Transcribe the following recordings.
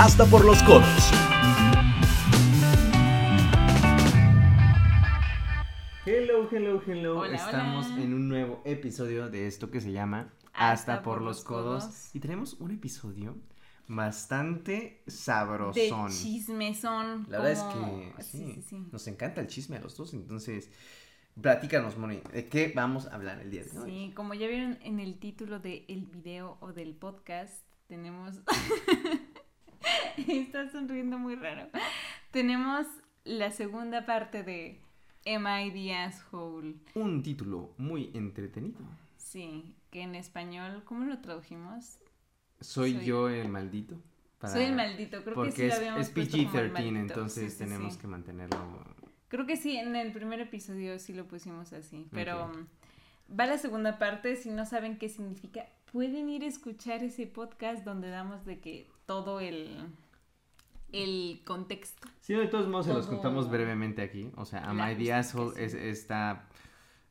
hasta por los codos. Hello, hello, hello. Hola, Estamos hola. en un nuevo episodio de esto que se llama Hasta, por, los codos. Y tenemos un episodio bastante De sabrosón. chismezón. La verdad es que sí, Sí, sí, sí. nos encanta el chisme a los dos, entonces platícanos, Moni, ¿de qué vamos a hablar el día de hoy? Sí, como ya vieron en el título del video o del podcast, tenemos... Estás sonriendo muy raro. Tenemos la segunda parte de Am I the Asshole? Un título muy entretenido. Sí, que en español, ¿cómo lo tradujimos? Soy, Soy- yo el maldito. para- Soy el maldito, creo Porque que sí lo es, habíamos es puesto como el PG-13, maldito. entonces Sí, sí, tenemos que mantenerlo. Creo que sí, en el primer episodio sí lo pusimos así, pero mm, va la segunda parte, si no saben qué significa, pueden ir a escuchar ese podcast donde damos de que todo el, el contexto. Sí, de todos modos se los contamos brevemente aquí. O sea, Am La I the Asshole es esta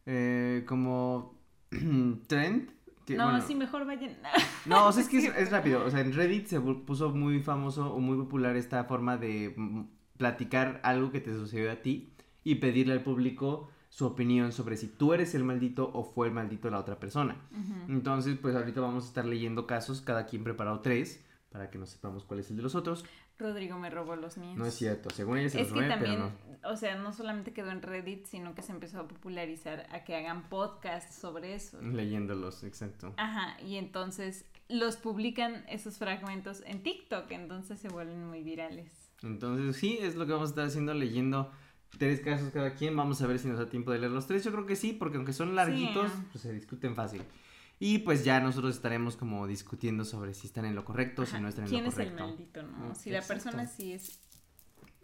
eh, como trend. que, no, bueno, sí, mejor vayan. No, o sea, es que es, es rápido. O sea, en Reddit se puso muy famoso o muy popular esta forma de mm, platicar algo que te sucedió a ti y pedirle al público su opinión sobre si tú eres el maldito o fue el maldito la otra persona. Entonces, pues ahorita vamos a estar leyendo casos, cada quien preparado tres, para que no sepamos cuál es el de los otros. Rodrigo me robó los míos. No es cierto, según ella se Es los que robé, pero también, no. o sea, no solamente quedó en Reddit, sino que se empezó a popularizar a que hagan podcasts sobre eso. Leyéndolos, exacto. Ajá, y entonces los publican esos fragmentos en TikTok, entonces se vuelven muy virales. Entonces, sí, es lo que vamos a estar haciendo, leyendo tres casos cada quien. Vamos a ver si nos da tiempo de leer los tres. Yo creo que sí, porque aunque son larguitos, Sí. pues se discuten fácil. Y pues ya nosotros estaremos como discutiendo sobre si están en lo correcto, si Ajá, no están en ¿Quién lo es el correcto. maldito, no? Mm, Si la exacto. persona sí es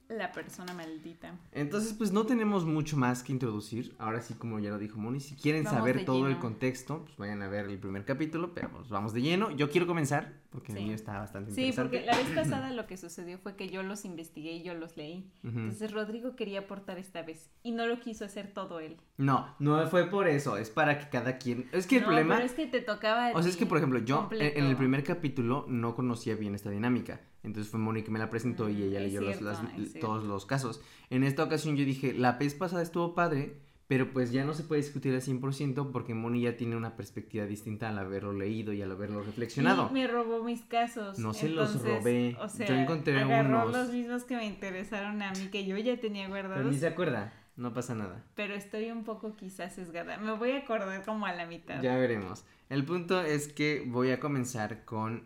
la persona maldita. Entonces, pues no tenemos mucho más que introducir. Ahora sí, como ya lo dijo Moni, si quieren Vamos saber todo el contexto, pues vayan a ver el primer capítulo, pero pues vamos de lleno. Yo quiero comenzar, porque el Sí. mío está bastante Sí, interesante. porque la vez pasada lo que sucedió fue que yo los investigué y yo los leí. Entonces Rodrigo quería aportar esta vez y no lo quiso hacer todo él. No, no fue por eso, es para que cada quien... Es que el No, problema... Pero es que te tocaba. O sea, es que, por ejemplo, yo en- en el primer capítulo no conocía bien esta dinámica. Entonces fue Moni que me la presentó y Mm, ella leyó los- las- todos los casos. En esta ocasión yo dije, la vez pasada estuvo padre, pero pues ya no se puede discutir al 100% porque Moni ya tiene una perspectiva distinta al haberlo leído y al haberlo reflexionado. Y me robó mis casos. No se los robé. O sea, Yo encontré agarró unos. los mismos que me interesaron a mí, que yo ya tenía Pero guardados. ni se acuerda, no pasa nada. Pero estoy un poco quizás sesgada. Me voy a acordar como a la mitad. Ya veremos. El punto es que voy a comenzar con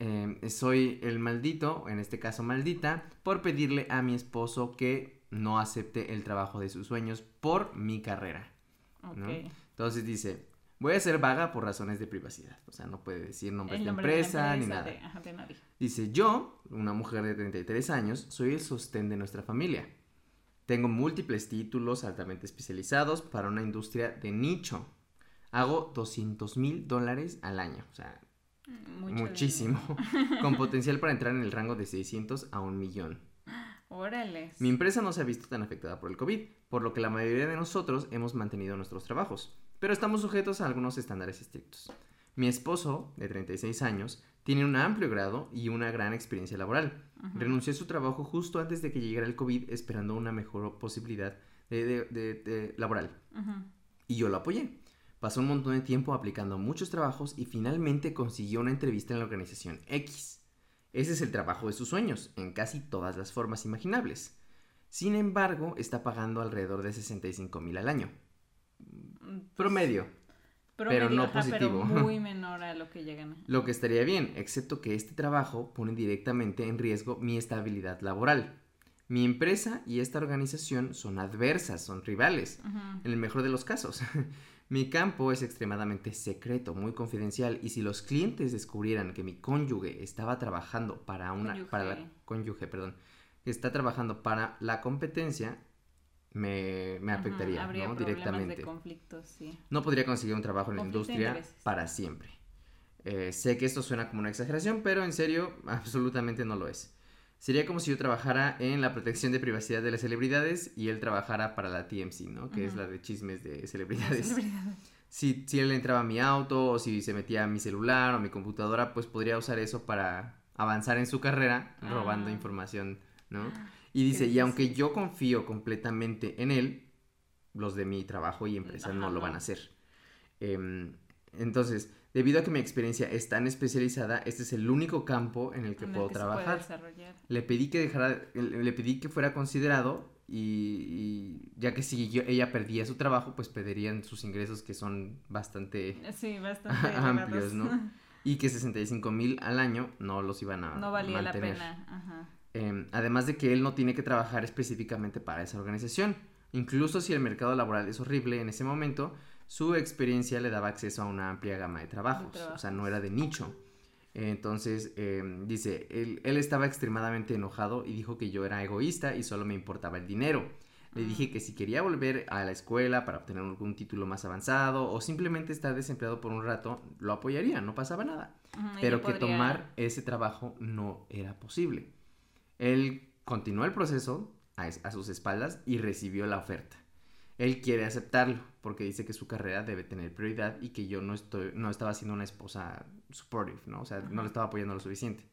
eh, soy el maldito, en este caso maldita, por pedirle a mi esposo que no acepte el trabajo de sus sueños por mi carrera. Ok. ¿no? Entonces dice, voy a ser vaga por razones de privacidad. O sea, no puede decir nombres de nombre de empresa ni empresa, nada. de- ajá, de nadie. Dice, yo, una mujer de 33 años, soy el sostén de nuestra familia. Tengo múltiples títulos altamente especializados para una industria de nicho. Hago 200 mil dólares al año, o sea, Mucho muchísimo, con potencial para entrar en el rango de 600 a un millón. dinero. Órale. Mi empresa no se ha visto tan afectada por el COVID, por lo que la mayoría de nosotros hemos mantenido nuestros trabajos, pero estamos sujetos a algunos estándares estrictos. Mi esposo, de 36 años, tiene un amplio grado y una gran experiencia laboral. Renunció a su trabajo justo antes de que llegara el COVID, esperando una mejor posibilidad de, de- de- de- laboral. Y yo lo apoyé. Pasó un montón de tiempo aplicando a muchos trabajos y finalmente consiguió una entrevista en la organización X. Ese es el trabajo de sus sueños, en casi todas las formas imaginables. Sin embargo, está pagando alrededor de 65 mil al año. Mm, Promedio, Promedio, no ajá, positivo. Pero muy menor a lo que ya gana. lo que estaría bien, excepto que este trabajo pone directamente en riesgo mi estabilidad laboral. Mi empresa y esta organización son adversas, son rivales. En el mejor de los casos. mi campo es extremadamente secreto, muy confidencial, y si los clientes descubrieran que mi cónyuge estaba trabajando para una Cónyuge. para la cónyuge, perdón, que está trabajando para la competencia, me, me Ajá, afectaría, Habría ¿no? problemas Directamente. de conflictos, sí. No podría conseguir un trabajo en la industria para siempre. Eh, sé que esto suena como una exageración, pero en serio, absolutamente no lo es. Sería como si yo trabajara en la protección de privacidad de las celebridades y él trabajara para la TMC, ¿no? Que es la de chismes de celebridades. Celebridades. Si, si él entraba a mi auto o si se metía a mi celular o mi computadora, pues podría usar eso para avanzar en su carrera robando Ah. información, ¿no? Y dice, y aunque yo confío completamente en él, los de mi trabajo y empresa Ajá, no lo van a hacer. Em, entonces, debido a que mi experiencia es tan especializada, este es el único campo en el que en el puedo que se puede trabajar. Le pedí que dejara, le pedí que fuera considerado y, y ya que si yo- ella perdía su trabajo, pues perderían sus ingresos que son bastante Sí, bastante amplios. ¿no? Y que 65 mil al año no los iban a No valía mantener. la pena. Ajá. Em, además de que él no tiene que trabajar específicamente para esa organización. Incluso si el mercado laboral es horrible en ese momento, su experiencia le daba acceso a una amplia gama de trabajos. O sea, no era de nicho. Entonces, em, dice, él, él estaba extremadamente enojado y dijo que yo era egoísta y solo me importaba el dinero. Le dije Mm. que si quería volver a la escuela para obtener algún título más avanzado o simplemente estar desempleado por un rato, lo apoyaría, no pasaba nada pero que podría- tomar ese trabajo no era posible. Él continuó el proceso a, es- a sus espaldas y recibió la oferta. Él quiere aceptarlo porque dice que su carrera debe tener prioridad y que yo no, estoy, no estaba siendo una esposa supportive, ¿no? O sea, no le estaba apoyando lo suficiente.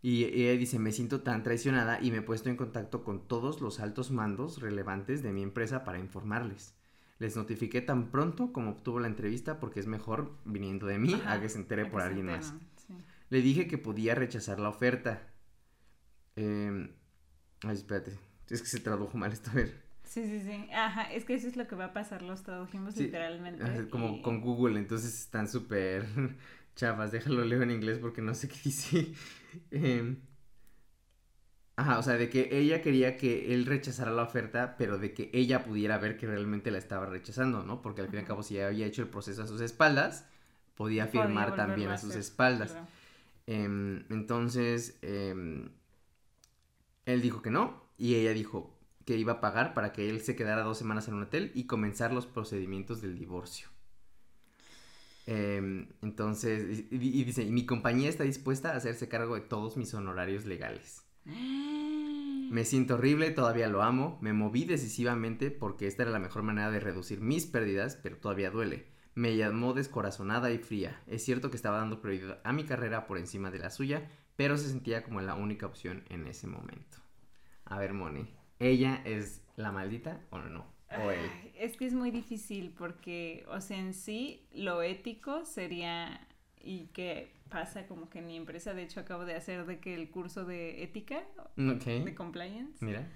Y ella dice, me siento tan traicionada y me he puesto en contacto con todos los altos mandos relevantes de mi empresa para informarles. Les notifiqué tan pronto como obtuvo la entrevista porque es mejor viniendo de mí Ajá, a que se entere que por se alguien más. enteren, sí. Le dije que podía rechazar la oferta. Eh, ay, espérate. Es que se tradujo mal esto. A ver. Sí, sí, sí. Ajá, es que eso es lo que va a pasar, los tradujimos Sí, literalmente. Como y- con Google, entonces están súper chafas. Déjalo leo en inglés porque no sé qué dice. Em, ajá, o sea, de que ella quería que él rechazara la oferta, pero de que ella pudiera ver que realmente la estaba rechazando, ¿no? Porque al fin y al cabo, si ya había hecho el proceso a sus espaldas, podía firmar también a a sus espaldas. Em, entonces, em, él dijo que no y ella dijo que iba a pagar para que él se quedara dos semanas en un hotel y comenzar los procedimientos del divorcio. Em, entonces, y, y- y dice, y mi compañía está dispuesta a hacerse cargo de todos mis honorarios legales. Me siento horrible, todavía lo amo, me moví decisivamente porque esta era la mejor manera de reducir mis pérdidas, pero todavía duele. Me llamó descorazonada y fría. Es cierto que estaba dando prioridad a mi carrera por encima de la suya, pero se sentía como la única opción en ese momento. A ver, Moni, ¿ella es la maldita o no? O él. Es que es muy difícil porque, o sea, en sí lo ético sería, y que pasa como que en mi empresa, de hecho acabo de hacer de que el curso de ética, de Ok. compliance, Mira.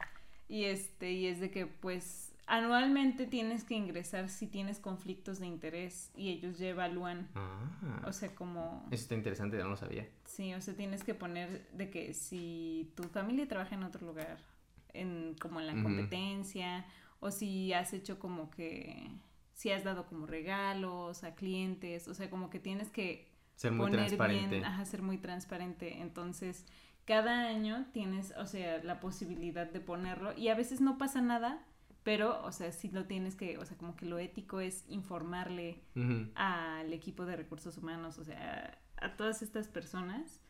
y este, y es de que pues anualmente tienes que ingresar si tienes conflictos de interés y ellos ya evalúan, Ah. o sea, como... Eso está interesante, no lo sabía. Sí, o sea, tienes que poner de que si tu familia trabaja en otro lugar, en, como en la competencia, o si has hecho como que, si has dado como regalos a clientes, o sea, como que tienes que Ser muy poner transparente. bien, ajá, ser muy transparente. Entonces, cada año tienes, o sea, la posibilidad de ponerlo y a veces no pasa nada, pero, o sea, sí lo tienes que, o sea, como que lo ético es informarle al equipo de recursos humanos, o sea, a, a todas estas personas,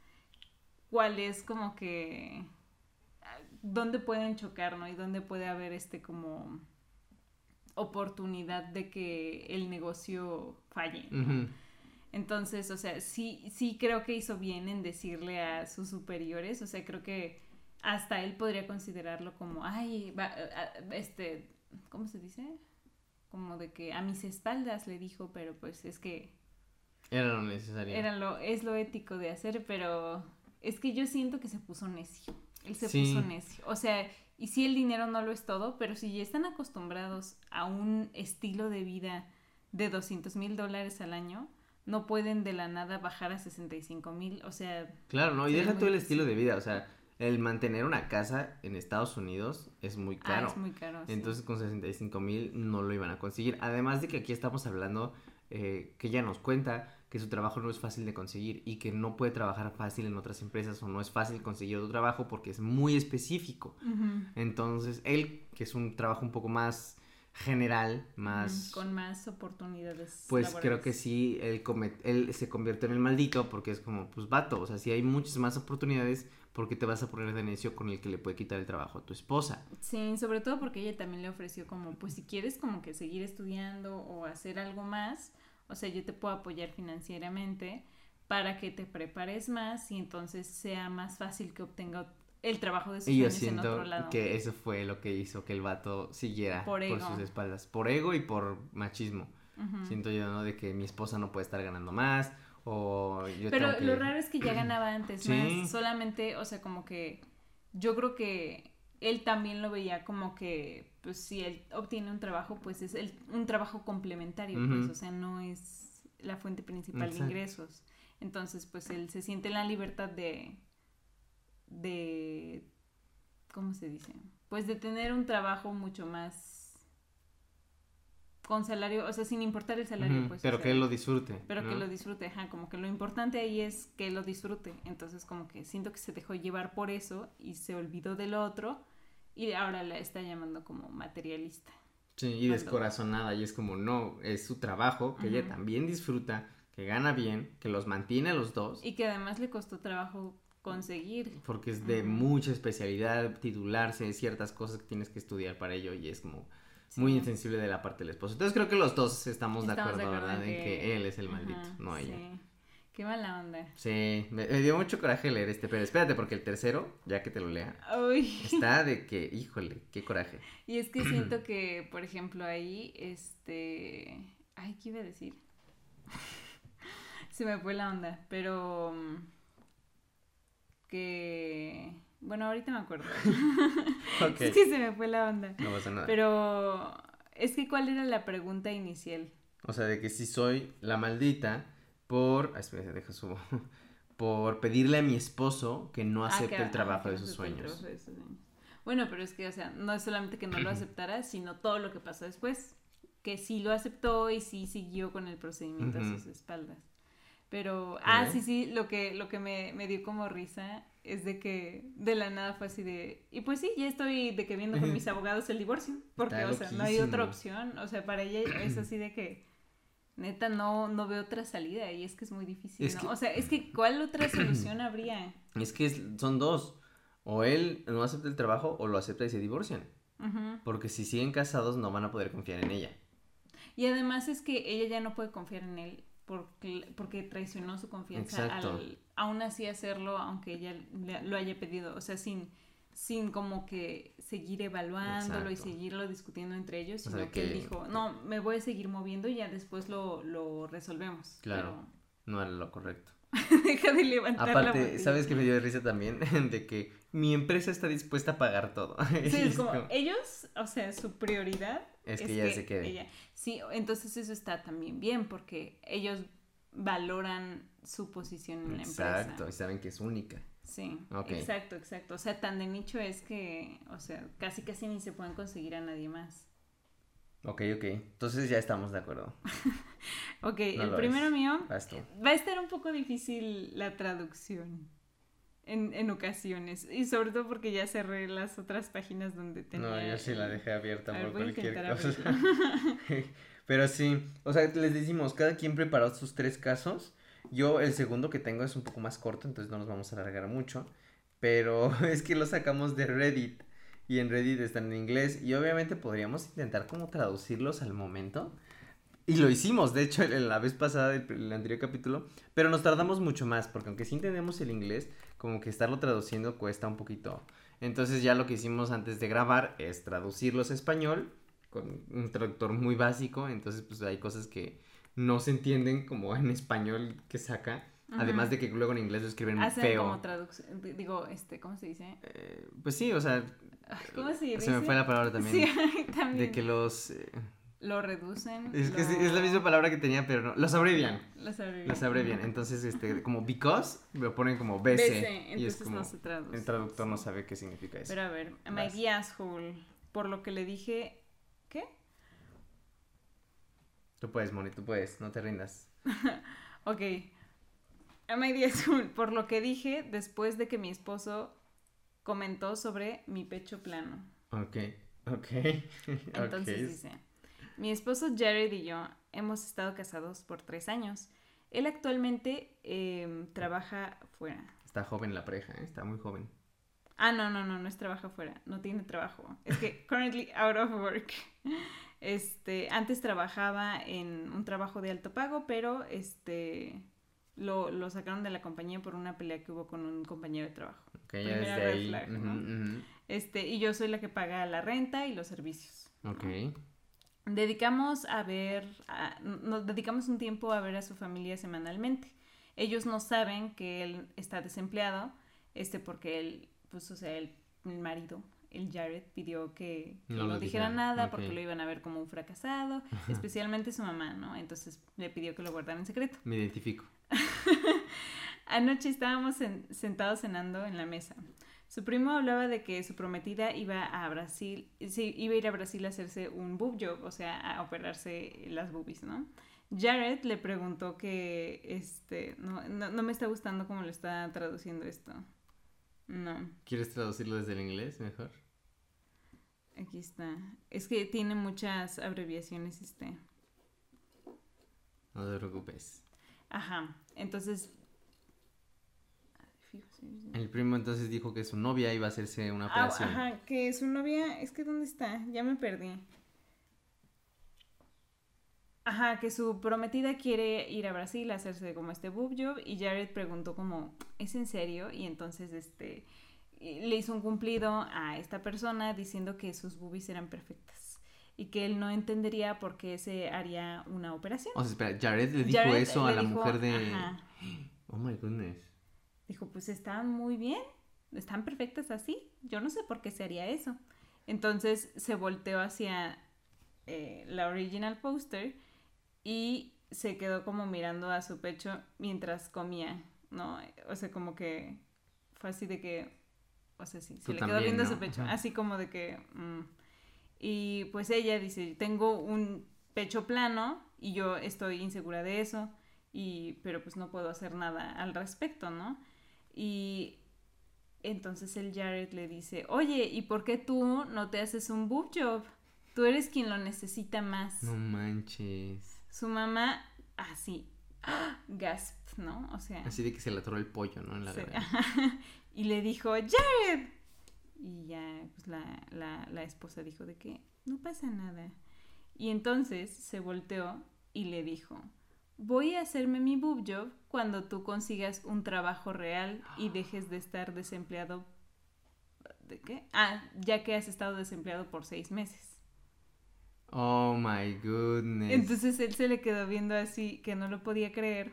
cuál es como que dónde pueden chocar, ¿no? Y dónde puede haber este como oportunidad de que el negocio falle. Entonces, o sea, sí, sí creo que hizo bien en decirle a sus superiores, o sea, creo que hasta él podría considerarlo como, ay, va, este, ¿cómo se dice? Como de que a mis espaldas le dijo, pero pues es que Era lo necesario. era lo, es lo ético de hacer, pero es que yo siento que se puso necio. Él se Sí. puso necio. O sea, y sí el dinero no lo es todo, pero si ya están acostumbrados a un estilo de vida de 200 mil dólares al año, no pueden de la nada bajar a 65 mil. O sea, Claro, ¿no? Y deja tú el difícil. estilo de vida, o sea, el mantener una casa en Estados Unidos es muy ah, caro. es muy caro. sí. Entonces con 65 mil no lo iban a conseguir. Además de que aquí estamos hablando eh, que ella nos cuenta que su trabajo no es fácil de conseguir y que no puede trabajar fácil en otras empresas o no es fácil conseguir otro trabajo porque es muy específico. Entonces él, que es un trabajo un poco más general, más... Con más oportunidades. Pues creo que sí, él, come- él se convierte en el maldito porque es como, pues vato, o sea, si hay muchas más oportunidades, ¿por qué te vas a poner de necio con el que le puede quitar el trabajo a tu esposa? Sí, sobre todo porque ella también le ofreció como, pues si quieres como que seguir estudiando o hacer algo más, o sea, yo te puedo apoyar financieramente, para que te prepares más y entonces sea más fácil que obtenga el trabajo de sus Y yo en otro siento lado. que eso fue lo que hizo que el vato siguiera Por por, sus espaldas. Por ego y por machismo. Siento yo, ¿no? De que mi esposa no puede estar ganando más. O yo Pero tengo que... lo raro es que ya ganaba antes, Sí. más solamente, o sea, como que yo creo que él también lo veía como que, pues si él obtiene un trabajo, pues es el, un trabajo complementario, pues, o sea, no es la fuente principal Exacto. de ingresos. Entonces, pues él se siente en la libertad de, de, ¿cómo se dice? Pues de tener un trabajo mucho más con salario, o sea, sin importar el salario, Ujú, pues. o pero sea, que él lo disfrute. pero que ¿no? lo disfrute, ajá, como que lo importante ahí es que lo disfrute. Entonces, como que siento que se dejó llevar por eso y se olvidó del otro y ahora la está llamando como materialista. Sí, y descorazonada. Y es como, no, es su trabajo, que ella Ujú. también disfruta, que gana bien, que los mantiene a los dos. Y que además le costó trabajo conseguir. Porque es de Ujú. mucha especialidad, titularse, ciertas cosas que tienes que estudiar para ello. Y es como muy insensible de la parte del esposo. Entonces creo que los dos estamos, de acuerdo, ¿verdad? en En que él es el maldito, Ajá, no ella. Sí. Qué mala onda. Sí, me, me dio mucho coraje leer este, pero espérate, porque el tercero, ya que te lo lea, Uy. está de que, híjole, qué coraje. Y es que siento que, por ejemplo, ahí, este... Ay, ¿qué iba a decir? Se me fue la onda, pero... mm, Que... Bueno, ahorita me acuerdo. Ok, Es que se me fue la onda. no pasa nada. Pero... Es que, ¿cuál era la pregunta inicial? O sea, de que si soy la maldita por... ah, espera, deja subo. Por pedirle a mi esposo que no Ah, acepte que- el trabajo de sus sueños. trabajo de sus sueños. Bueno, pero es que, o sea, no es solamente que no lo aceptara, sino todo lo que pasó después. Que sí lo aceptó y sí siguió con el procedimiento a sus espaldas. Pero, ah, sí, sí, lo que, lo que me, me dio como risa es de que de la nada fue así de... Y pues sí, ya estoy de que viendo con mis abogados el divorcio. Porque, Está o sea, no hay otra opción. O sea, para ella es así de que... Neta, no, no veo otra salida y es que es muy difícil, Es ¿no? que- O sea, es que ¿cuál otra solución habría? Es que es- son dos. O él no acepta el trabajo o lo acepta y se divorcian. Porque si siguen casados no van a poder confiar en ella. Y además es que ella ya no puede confiar en él porque, porque traicionó su confianza Exacto. al aún así hacerlo aunque ella le- lo haya pedido, o sea, sin sin como que seguir evaluándolo y seguirlo discutiendo entre ellos, O sino sea, que, él dijo, no, me voy a seguir moviendo y ya después lo, lo resolvemos. Claro. No era lo correcto. Deja de levantar Aparte. ¿sabes que me dio risa también? De que mi empresa está dispuesta a pagar todo. Sí, es es como, como- ellos, o sea, su prioridad Es que ella se quede. ella- Sí, entonces eso está también bien porque ellos valoran su posición en la empresa. Exacto, y saben que es única. Sí, Ok. exacto, exacto. O sea, tan de nicho es que, o sea, casi casi ni se pueden conseguir a nadie más. Ok, ok. Entonces ya estamos de acuerdo. Ok, No el primero es. mío va a estar un poco difícil la traducción en, en ocasiones y sobre todo porque ya cerré las otras páginas donde tenía... No, yo sí la dejé abierta ver, por cualquier cosa. Pero sí, o sea, les decimos, cada quien preparó sus tres casos. Yo el segundo que tengo es un poco más corto, entonces no nos vamos a alargar mucho. Pero es que lo sacamos de Reddit y en Reddit están en inglés y obviamente podríamos intentar como traducirlos al momento. Y lo hicimos, de hecho, en la vez pasada del el anterior capítulo, pero nos tardamos mucho más, porque aunque sí entendemos el inglés, como que estarlo traduciendo cuesta un poquito. Entonces ya lo que hicimos antes de grabar es traducirlos a español con un traductor muy básico, entonces pues hay cosas que no se entienden como en español que saca, además de que luego en inglés lo escriben Hacen feo. como traducción, digo, este, ¿cómo se dice? Eh, pues sí, o sea, ¿Cómo se dice? se me fue la palabra también. Sí, también. De que los... eh, Lo reducen. es que sí, lo- es la misma palabra que tenía, pero no, los abrevian. Los abrevian. Las abrevian. Entonces, este, como because, lo ponen como BC. BC, y es entonces como, no se traduce. el traductor no sabe qué significa eso. Pero a ver, my Vas. the asshole. Por lo que le dije. ¿Qué? Tú puedes, Moni, tú puedes, no te rindas. Ok. The asshole? Por lo que dije después de que mi esposo comentó sobre mi pecho plano. Ok, ok. Entonces dice, mi esposo Jared y yo hemos estado casados por tres años. Él actualmente em, trabaja fuera. Está joven la pareja, ¿eh? está muy joven. Ah, no, no, no, no es trabaja fuera, no tiene trabajo. Es que currently out of work. Este, antes trabajaba en un trabajo de alto pago, pero este lo, lo, sacaron de la compañía por una pelea que hubo con un compañero de trabajo. Ok, ya desde ahí. Este, y yo soy la que paga la renta y los servicios. Ok. Dedicamos a ver, nos dedicamos un tiempo a ver a su familia semanalmente. Ellos no saben que él está desempleado, este, porque él, pues, o sea, el, marido, el Jared, pidió que, no, dijera nada porque lo iban a ver como un fracasado, especialmente su mamá, ¿no? Entonces le pidió que lo guardara en secreto. Me identifico. Anoche estábamos sentados cenando en la mesa. Su primo hablaba de que su prometida iba a Brasil, sí, iba a ir a Brasil a hacerse un boob job, o sea, a operarse las boobies, ¿no? Jared le preguntó que, este, no, no, me está gustando cómo le está traduciendo esto. No. ¿Quieres traducirlo desde el inglés mejor? Aquí está. Es que tiene muchas abreviaciones este. No te preocupes. Ajá. Entonces el primo entonces dijo que su novia iba a hacerse una ah, operación. ajá, que su novia, es que ¿dónde está? Ya me perdí. Ajá, que su prometida quiere ir a Brasil a hacerse como este boob job y Jared preguntó como, ¿es en serio? Y entonces este le hizo un cumplido a esta persona diciendo que sus boobies eran perfectas y que él no entendería por qué se haría una operación. O sea, espera, Jared le dijo eso a la mujer de... Oh my goodness. Dijo, pues están muy bien, están perfectas así. Yo no sé por qué se haría eso. Entonces se volteó hacia eh, la original poster y se quedó como mirando a su pecho mientras comía, ¿no? O sea, como que fue así de que, o sea, sí, se le quedó viendo a su pecho, así como de que... Mm. Y pues ella dice, tengo un pecho plano y yo estoy insegura de eso, y, pero pues no puedo hacer nada al respecto, ¿no? Y entonces el Jared le dice, oye, ¿y por qué tú no te haces un boob job? Tú eres quien lo necesita más. No manches. Su mamá, así, ¡ah! gasp, ¿no? O sea. Así de que se le atoró el pollo, ¿no? En la y le dijo, Jared. Y ya, pues la, la, la esposa dijo de que no pasa nada. Y entonces se volteó y le dijo, voy a hacerme mi boob job cuando tú consigas un trabajo real y dejes de estar desempleado. ¿De qué? Ah, ya que has estado desempleado por seis meses. Oh my goodness. Entonces él se le quedó viendo así que no lo podía creer.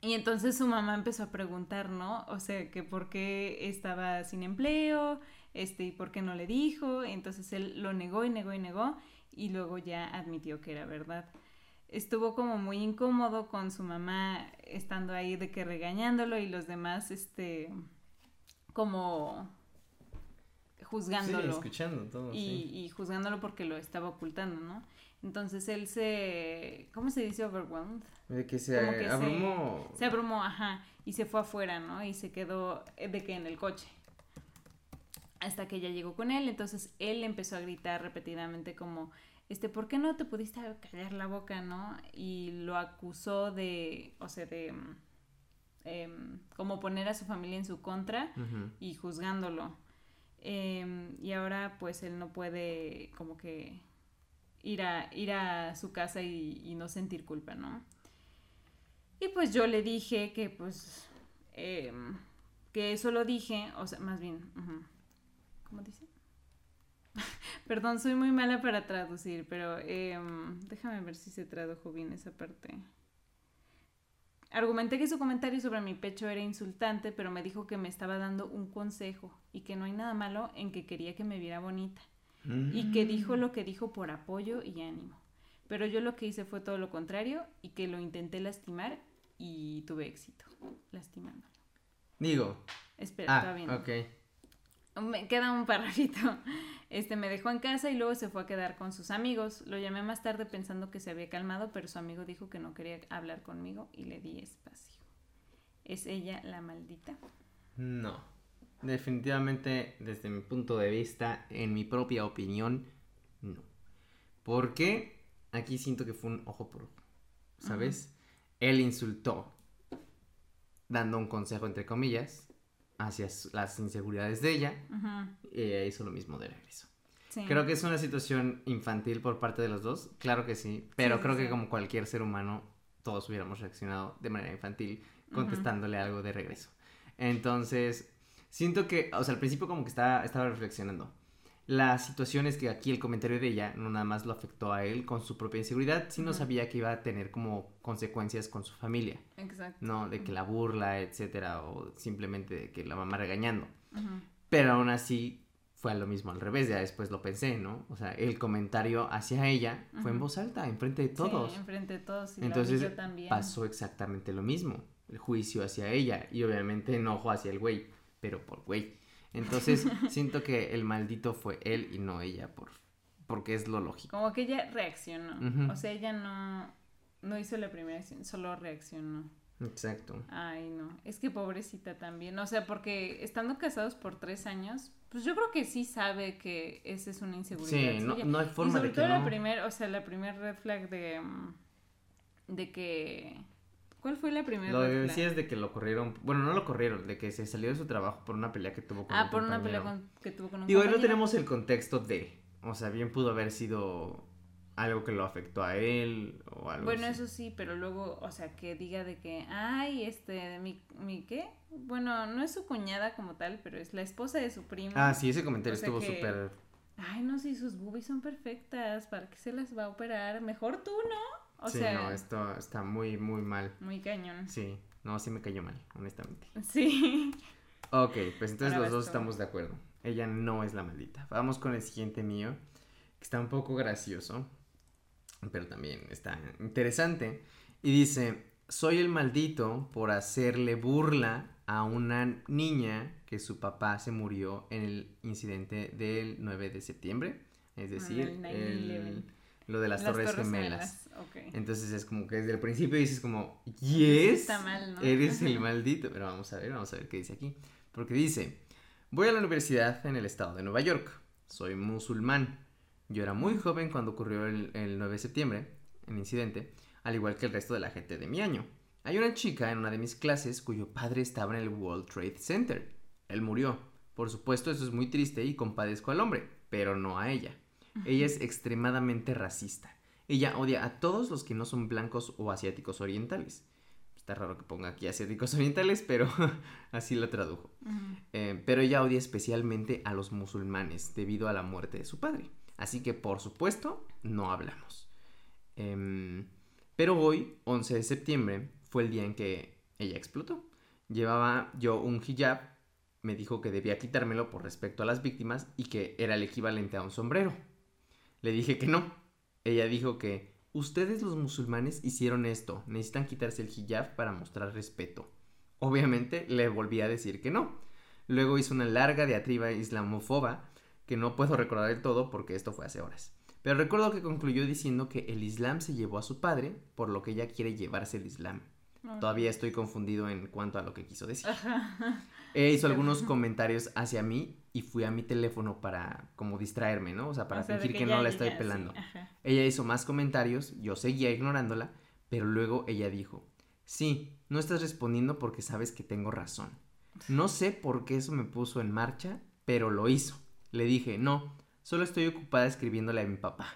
Y entonces su mamá empezó a preguntar, ¿no? O sea, que por qué estaba sin empleo, este, y por qué no le dijo. Entonces él lo negó y negó y negó, y luego ya admitió que era verdad estuvo como muy incómodo con su mamá estando ahí de que regañándolo y los demás este como juzgándolo. Sí, escuchando todo. Y, y juzgándolo porque lo estaba ocultando, ¿no? Entonces él se, ¿cómo se dice overwhelmed? De que se abrumó. Se, se, abrumó, ajá, y se fue afuera, ¿no? Y se quedó de que en el coche. Hasta que ella llegó con él, entonces él empezó a gritar repetidamente como, este, ¿por qué no te pudiste callar la boca, no? Y lo acusó de, o sea, de eh, como poner a su familia en su contra y juzgándolo. Em, y ahora pues él no puede como que ir a, ir a su casa y, no sentir culpa, ¿no? Y pues yo le dije que pues, em, que eso lo dije, o sea, más bien, ¿cómo dice? Perdón, soy muy mala para traducir, pero em, déjame ver si se tradujo bien esa parte. Argumenté que su comentario sobre mi pecho era insultante, pero me dijo que me estaba dando un consejo y que no hay nada malo en que quería que me viera bonita. Y que dijo lo que dijo por apoyo y ánimo. Pero yo lo que hice fue todo lo contrario y que lo intenté lastimar y tuve éxito lastimándolo. Digo. Espera, está bien. Ok. Me queda un parrafito. Este me dejó en casa y luego se fue a quedar con sus amigos. Lo llamé más tarde pensando que se había calmado, pero su amigo dijo que no quería hablar conmigo y le di espacio. ¿Es ella la maldita? No. Definitivamente, desde mi punto de vista, en mi propia opinión, no. Porque aquí siento que fue un ojo por ojo. ¿Sabes? Él insultó, dando un consejo entre comillas, hacia las inseguridades de ella, y ella hizo lo mismo de regreso. Creo que es una situación infantil por parte de los dos, claro que sí, pero creo que como cualquier ser humano, todos hubiéramos reaccionado de manera infantil contestándole algo de regreso. Entonces, siento que, o sea, al principio como que estaba, estaba reflexionando. La situación es que aquí el comentario de ella no nada más lo afectó a él con su propia inseguridad, sino sabía que iba a tener como consecuencias con su familia. Exacto. ¿No? De que la burla, etcétera, o simplemente de que la mamá regañando. Pero aún así fue lo mismo al revés, ya después lo pensé, ¿no? O sea, el comentario hacia ella fue en voz alta, enfrente de todos. Sí, enfrente de todos. Y Entonces también. pasó exactamente lo mismo, el juicio hacia ella y obviamente enojo hacia el güey, pero por güey. Entonces siento que el maldito fue él y no ella, por, porque es lo lógico. Como que ella reaccionó, o sea, ella no, no hizo la primera acción, solo reaccionó. Exacto. Ay, no. Es que pobrecita también. O sea, porque estando casados por tres años, pues yo creo que sí sabe que esa es una inseguridad. Sí, no, no, hay forma y sobre de todo la primer, o sea, la primer red flag de, mm, de que... ¿Cuál fue la primera? Lo que decías de que lo corrieron, bueno, no lo corrieron, de que se salió de su trabajo por una pelea que tuvo con ah, un Ah, por una pelea que tuvo con un Digo, ahí no tenemos el contexto de, o sea, bien pudo haber sido algo que lo afectó a él o algo Bueno, eso sí, pero luego, o sea, que diga de que, ay, este, mi, mi, ¿qué? Bueno, no es su cuñada como tal, pero es la esposa de su primo. Ah, sí, ese comentario estuvo súper... Ay, no, si sus boobies son perfectas, ¿para qué se las va a operar? Mejor tú, ¿no? O sí, no, esto está muy, muy mal. Muy cañón. Sí, no, sí me cayó mal, honestamente. Sí. Ok, pues entonces los dos estamos de acuerdo. Ella no es la maldita. Vamos con el siguiente mío, que está un poco gracioso pero también está interesante. Y dice, soy el maldito por hacerle burla a una niña que su papá se murió en el incidente del 9 de septiembre, es decir, lo de las, torres, gemelas. Entonces es como que desde el principio dices como, yes, eres el maldito, pero vamos a ver, vamos a ver qué dice aquí, porque dice, voy a la universidad en el estado de Nueva York, soy musulmán, yo era muy joven cuando ocurrió el, 9 de septiembre, el incidente, al igual que el resto de la gente de mi año. Hay una chica en una de mis clases cuyo padre estaba en el World Trade Center. Él murió. Por supuesto, eso es muy triste y compadezco al hombre, pero no a ella. Ella es extremadamente racista. Ella odia a todos los que no son blancos o asiáticos orientales. Está raro que ponga aquí asiáticos orientales, pero así lo tradujo. Eh, pero ella odia especialmente a los musulmanes debido a la muerte de su padre. Así que por supuesto no hablamos. Em, pero hoy, 11 de septiembre, fue el día en que ella explotó. Llevaba yo un hijab, me dijo que debía quitármelo por respecto a las víctimas y que era el equivalente a un sombrero. Le dije que no. Ella dijo que ustedes los musulmanes hicieron esto, necesitan quitarse el hijab para mostrar respeto. Obviamente le volví a decir que no. Luego hizo una larga diatriba islamofoba que no puedo recordar del todo porque esto fue hace horas. Pero recuerdo que concluyó diciendo que el Islam se llevó a su padre, por lo que ella quiere llevarse el Islam. Todavía estoy confundido en cuanto a lo que quiso decir. E hizo algunos comentarios hacia mí y fui a mi teléfono para como distraerme, ¿no? O sea, para fingir que, no la estoy pelando. ella hizo más comentarios, yo seguía ignorándola, pero luego ella dijo, sí, no estás respondiendo porque sabes que tengo razón. No sé por qué eso me puso en marcha, pero lo hizo. Le dije, no, solo estoy ocupada escribiéndole a mi papá.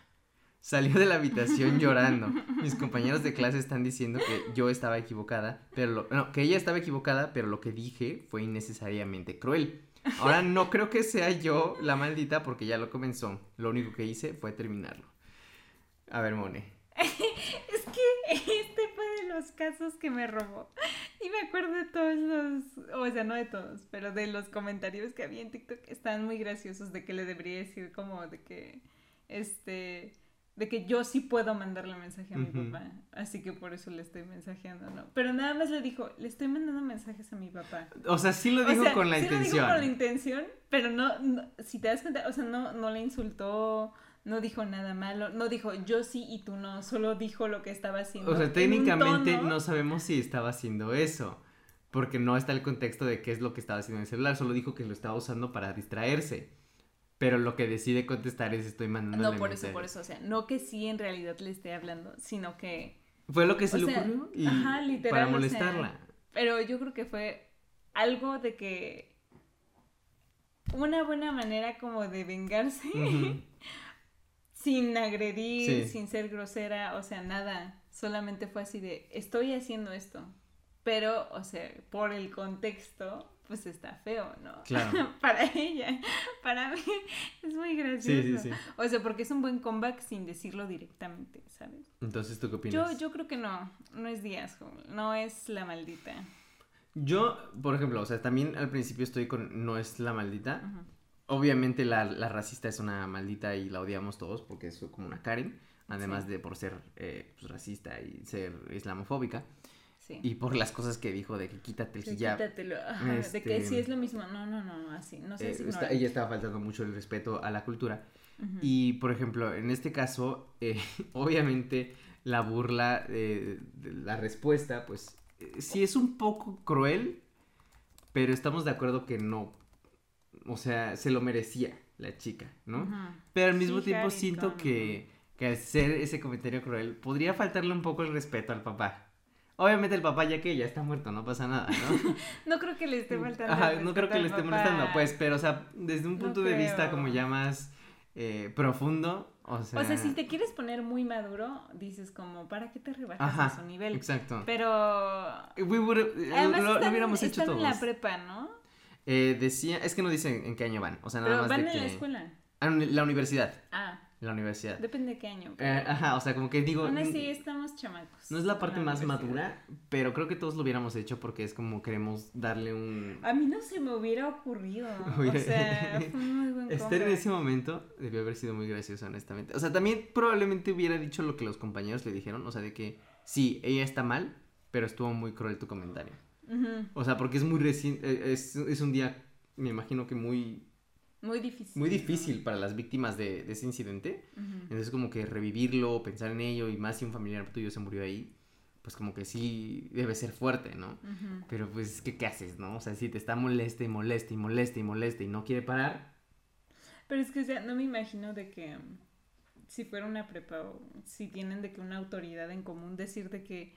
Salió de la habitación llorando. Mis compañeros de clase están diciendo que yo estaba equivocada, pero no, que ella estaba equivocada, pero lo que dije fue innecesariamente cruel. Ahora no creo que sea yo la maldita porque ya lo comenzó. Lo único que hice fue terminarlo. A ver, Mone. es que este fue de los casos que me robó. Y me acuerdo de todos los, o sea, no de todos, pero de los comentarios que había en TikTok estaban muy graciosos de que le debería decir como de que, este, de que yo sí puedo mandarle mensaje a mi papá, así que por eso le estoy mensajeando, ¿no? Pero nada más le dijo, le estoy mandando mensajes a mi papá. O sea, sí lo dijo con la sí intención. Lo dijo con la intención, pero no, no, si te das cuenta, o sea, no, no le insultó, no dijo nada malo, no dijo yo sí y tú no, solo dijo lo que estaba haciendo. O sea, técnicamente no sabemos si estaba haciendo eso, porque no está el contexto de qué es lo que estaba haciendo en el celular, solo dijo que lo estaba usando para distraerse. Pero lo que decide contestar es estoy mandando No, por eso, por eso, o sea, no que sí en realidad le esté hablando, sino que fue lo que se le ocurrió y para molestarla. pero yo creo que fue algo de que una buena manera como de vengarse sin agredir, sin ser grosera, o sea, nada. solamente fue así de, estoy haciendo esto, pero, o sea, por el contexto, pues está feo, ¿no? Claro. para ella, para mí es muy gracioso. Sí, sí, sí. O sea, porque es un buen comeback sin decirlo directamente, ¿sabes? Entonces, ¿tú qué opinas? Yo, yo creo que no, no es Díaz, no es la maldita. Yo, por ejemplo, o sea, también al principio estoy con no es la maldita. Obviamente la, la, racista es una maldita y la odiamos todos porque es como una Karen, además de por ser eh, pues, racista y ser islamofóbica. Sí. Y por las cosas que dijo de que quítate el hijab. Quítatelo, Ajá, de que sí este, es lo mismo. No, no, no, así, no sé eh, Ella estaba faltando mucho el respeto a la cultura. Y, por ejemplo, en este caso, eh, obviamente la burla, eh, la respuesta, pues sí es un poco cruel, pero estamos de acuerdo que no, o sea, se lo merecía la chica, ¿no? Pero al mismo tiempo siento que, que al ser ese comentario cruel, podría faltarle un poco el respeto al papá. Obviamente el papá ya que ya está muerto, no pasa nada, ¿no? no creo que le esté faltando. Ajá, no creo que le esté molestando, pues, pero o sea, desde un punto de vista como ya más eh, profundo, o sea... O sea, si te quieres poner muy maduro, dices como, ¿para qué te rebajas a su nivel? Exacto. Pero... We would, Además, lo, lo, hubiéramos hecho todos. en la prepa, ¿no? Eh, decía, es que no dicen en qué año van, o sea, nada Pero más van de en que... la escuela. Ah, la universidad. Ah. La universidad. Depende de qué año. Eh, ajá, o sea, como que digo... Aún así estamos chamacos. No es la parte más madura, pero creo que todos lo hubiéramos hecho porque es como queremos darle un... A mí no se me hubiera ocurrido. o sea, fue muy buen Estar en ese momento debió haber sido muy gracioso, honestamente. O sea, también probablemente hubiera dicho lo que los compañeros le dijeron, o sea, de que sí, ella está mal, pero estuvo muy cruel tu comentario. O sea, porque es muy reciente, eh, es, es un día, me imagino que muy muy difícil. Muy difícil para las víctimas de, de ese incidente. Entonces como que revivirlo, pensar en ello y más si un familiar tuyo se murió ahí, pues como que sí debe ser fuerte, ¿no? Pero pues, ¿qué, ¿qué haces, no? O sea, si te está molesta y molesta y molesta y molesta y no quiere parar. Pero es que, o sea, no me imagino de que um, si fuera una prepa o si tienen de que una autoridad en común decir de que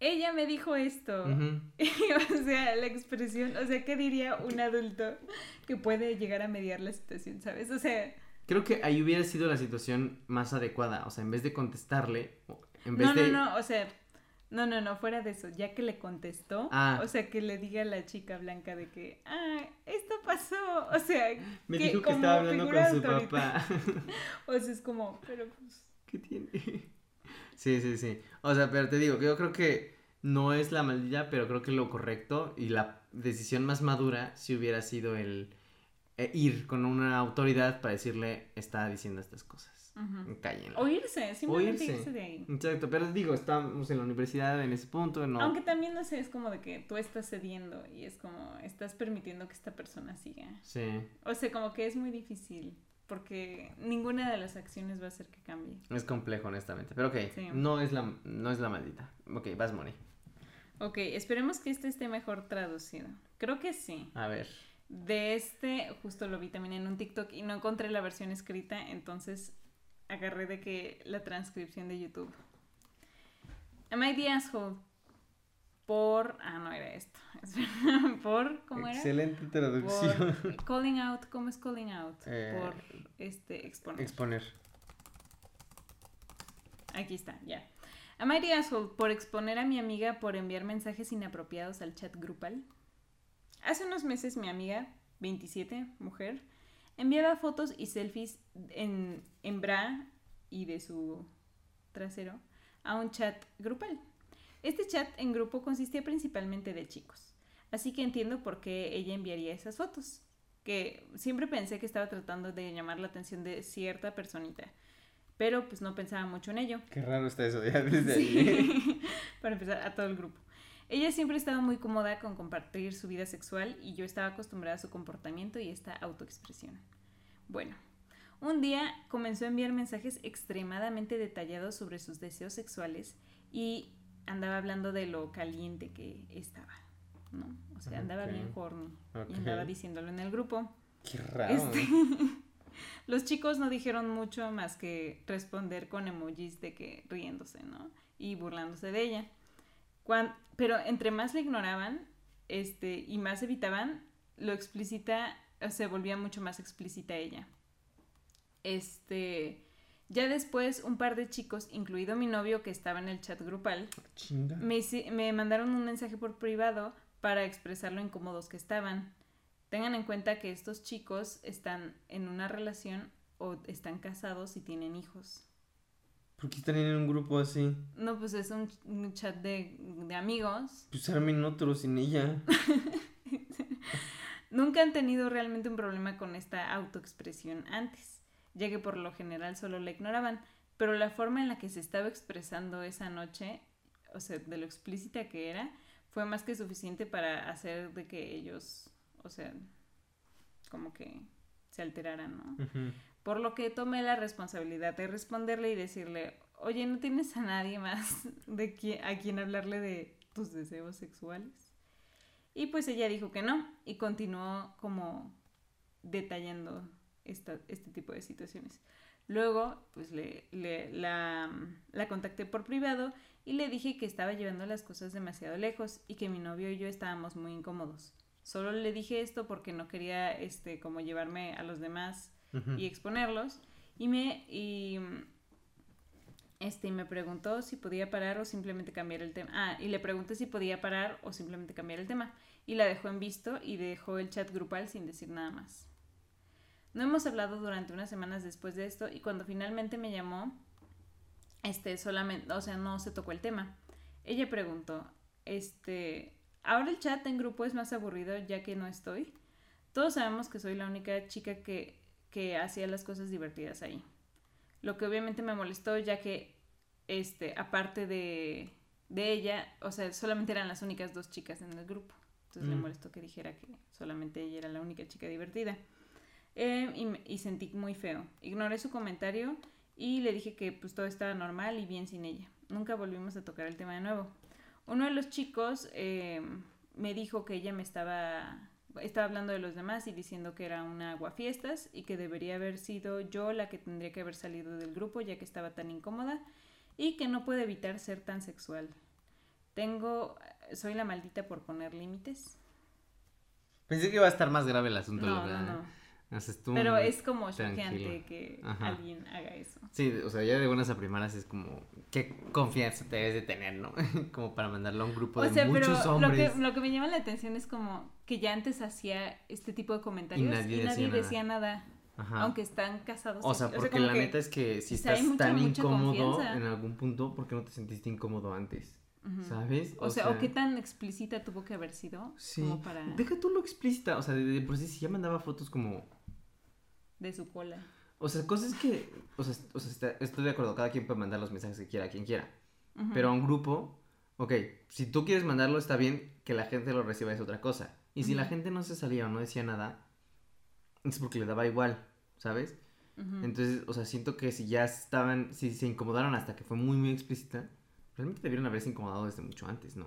ella me dijo esto. o sea, la expresión, o sea, ¿qué diría un adulto que puede llegar a mediar la situación, sabes? O sea... Creo que ahí hubiera sido la situación más adecuada, o sea, en vez de contestarle, en vez no, de... No, no, o sea, no, no, no, fuera de eso, ya que le contestó, ah. o sea, que le diga a la chica blanca de que, ah, esto pasó, o sea... Me dijo que estaba hablando con su papá. o sea, es como, pero pues... ¿Qué tiene? Sí, sí, sí. O sea, pero te digo, yo creo que no es la maldita, pero creo que lo correcto y la decisión más madura si hubiera sido el eh, ir con una autoridad para decirle, está diciendo estas cosas. Uh O irse, simplemente irse. de ahí. Exacto, pero digo, estamos en la universidad en ese punto, ¿no? Aunque también, no sé, es como de que tú estás cediendo y es como, estás permitiendo que esta persona siga. Sí. O sea, como que es muy difícil porque ninguna de las acciones va a hacer que cambie. Es complejo, honestamente. Pero ok, no, es la, no es la maldita. Ok, vas, Moni. Ok, esperemos que este esté mejor traducido. Creo que sí. A ver. De este, justo lo vi también en un TikTok y no encontré la versión escrita, entonces agarré de que la transcripción de YouTube. Am I the asshole? Por. Ah, no era esto. por. ¿Cómo era? Excelente traducción. Por calling out. ¿Cómo es calling out? Eh, por este, exponer. Exponer. Aquí está, ya. Am I the asshole por exponer a mi amiga por enviar mensajes inapropiados al chat grupal? Hace unos meses mi amiga, 27, mujer, enviaba fotos y selfies en, en bra y de su trasero a un chat grupal. Este chat en grupo consistía principalmente de chicos, así que entiendo por qué ella enviaría esas fotos, que siempre pensé que estaba tratando de llamar la atención de cierta personita, pero pues no pensaba mucho en ello. Qué raro está eso ya desde ahí. Para empezar, a todo el grupo. Ella siempre estaba muy cómoda con compartir su vida sexual y yo estaba acostumbrada a su comportamiento y esta autoexpresión. Bueno, un día comenzó a enviar mensajes extremadamente detallados sobre sus deseos sexuales y andaba hablando de lo caliente que estaba, ¿no? O sea, andaba bien horny y andaba diciéndolo en el grupo. Qué raro. Este, los chicos no dijeron mucho más que responder con emojis de que riéndose, ¿no? Y burlándose de ella. pero entre más le ignoraban este, y más evitaban, lo explícita se volvía mucho más explícita ella. Este, Ya después, un par de chicos, incluido mi novio que estaba en el chat grupal, Chinga. me, me mandaron un mensaje por privado para expresar lo incómodos que estaban. Tengan en cuenta que estos chicos están en una relación o están casados y tienen hijos. ¿Por qué están en un grupo así? No, pues es un, un chat de, de amigos. Pues armen otro sin ella. Nunca han tenido realmente un problema con esta autoexpresión antes, ya que por lo general solo la ignoraban, pero la forma en la que se estaba expresando esa noche, o sea, de lo explícita que era, fue más que suficiente para hacer de que ellos, o sea, como que se alteraran, ¿no? Por lo que tomé la responsabilidad de responderle y decirle, oye, ¿no tienes a nadie más de qui- a quien hablarle de tus deseos sexuales? Y pues ella dijo que no y continuó como detallando esta- este tipo de situaciones. Luego, pues le, le- la, la contacté por privado y le dije que estaba llevando las cosas demasiado lejos y que mi novio y yo estábamos muy incómodos. Solo le dije esto porque no quería este como llevarme a los demás y exponerlos y me y este y me preguntó si podía parar o simplemente cambiar el tema. Ah, y le pregunté si podía parar o simplemente cambiar el tema y la dejó en visto y dejó el chat grupal sin decir nada más. No hemos hablado durante unas semanas después de esto y cuando finalmente me llamó este solamente, o sea, no se tocó el tema. Ella preguntó, este, ahora el chat en grupo es más aburrido ya que no estoy. Todos sabemos que soy la única chica que, que hacía las cosas divertidas ahí. Lo que obviamente me molestó ya que, este, aparte de, de ella, o sea, solamente eran las únicas dos chicas en el grupo. Entonces le Mm. molestó que dijera que solamente ella era la única chica divertida. Eh, y, y sentí muy feo. Ignoré su comentario y le dije que pues todo estaba normal y bien sin ella. Nunca volvimos a tocar el tema de nuevo. Uno de los chicos eh, me dijo que ella me estaba estaba hablando de los demás y diciendo que era una aguafiestas y que debería haber sido yo la que tendría que haber salido del grupo ya que estaba tan incómoda y que no puede evitar ser tan sexual. Tengo soy la maldita por poner límites. Pensé que iba a estar más grave el asunto, No, la no, verdad. no. O sea, Pero es como choqueante que Ajá. alguien haga eso. Sí, o sea, ya de buenas a primeras es como, qué confianza te debes de tener, ¿no? como para mandarlo a un grupo O de sea, pero muchos lo hombres. que, lo que me llama la atención es como que ya antes hacía este tipo de comentarios y nadie nadie, decía nada. decía nada, Ajá. aunque están casados. O sea, porque como la que- neta es que si o sea, estás mucha, tan mucha incómodo confianza. en algún punto, ¿por qué no te sentiste incómodo antes? ¿Sabes? O, sea, o qué tan explícita tuvo que haber sido Sí. como para Deja tú lo explícita, o sea, de, de por sí, si ya mandaba fotos como de su cola. O sea, cosas que. O sea, o sea, está- estoy de acuerdo, cada quien puede mandar los mensajes que quiera, a quien quiera. Pero a un grupo, ok, si tú quieres mandarlo, está bien que la gente lo reciba, es otra cosa. Y si la gente no se salía o no decía nada, es porque le daba igual, ¿sabes? Entonces, o sea, siento que si ya estaban, si se incomodaron hasta que fue muy, muy explícita, realmente debieron haberse incomodado desde mucho antes, ¿no?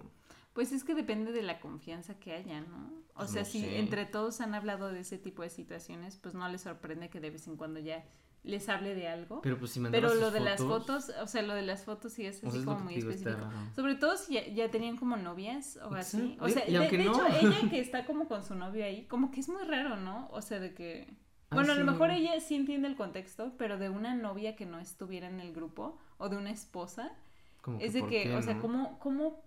Pues es que depende de la confianza que haya, ¿no? O Pues sea, no si sé. entre todos han hablado de ese tipo de situaciones, pues no les sorprende que de vez en cuando ya les hable de algo. Pero pues si Pero lo de las fotos, o sea, lo de las fotos sí es o así sea, es como que muy está específico. Sobre todo si ya, ya tenían como novias o así. O sea, de, aunque de no. hecho, ella que está como con su novio ahí, como que es muy raro, ¿no? O sea, de que... Ah, Bueno, a lo mejor ella sí entiende el contexto, pero de una novia que no estuviera en el grupo o de una esposa, Como es de ¿por que, qué, o sea, no? ¿cómo, ¿cómo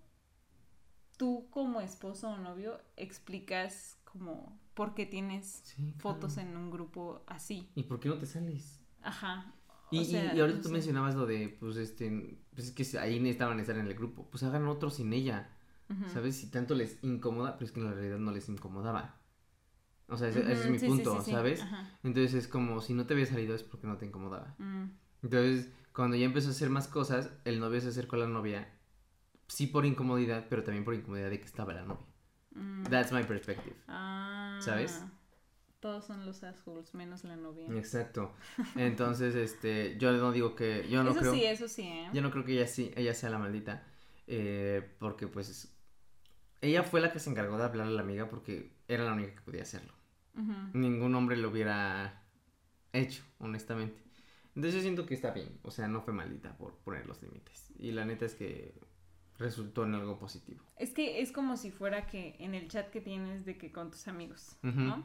tú como esposo o novio explicas como por qué tienes Sí, fotos claro. en un grupo así? ¿Y por qué no te sales? Ajá. Y, sea, y ahorita no tú sé. mencionabas lo de, pues, este, pues es que ahí necesitaban estar en el grupo, pues hagan otro sin ella. ¿sabes? Si tanto les incomoda, pero es que en la realidad no les incomodaba. O sea, ese, ese es mi sí, punto, sí, sí. ¿sabes? Ajá. Entonces es como, si no te había salido es porque no te incomodaba. Mm. Entonces, cuando ya empezó a hacer más cosas, el novio se acercó a la novia, sí por incomodidad, pero también por incomodidad de que estaba la novia. Mm. That's my perspective. Ah, ¿Sabes? Todos son los assholes, menos la novia. Exacto. Entonces, este, yo no digo que, yo no eso creo. sí, eso sí, ¿eh? Yo no creo que ella sí, ella sea la maldita. eh, porque pues ella fue la que se encargó de hablarle a la amiga porque era la única que podía hacerlo. Ningún hombre lo hubiera hecho, honestamente. Entonces yo siento que está bien. O sea, no fue maldita por poner los límites. Y la neta es que resultó en algo positivo. Es que es como si fuera que en el chat que tienes de que con tus amigos. ¿no?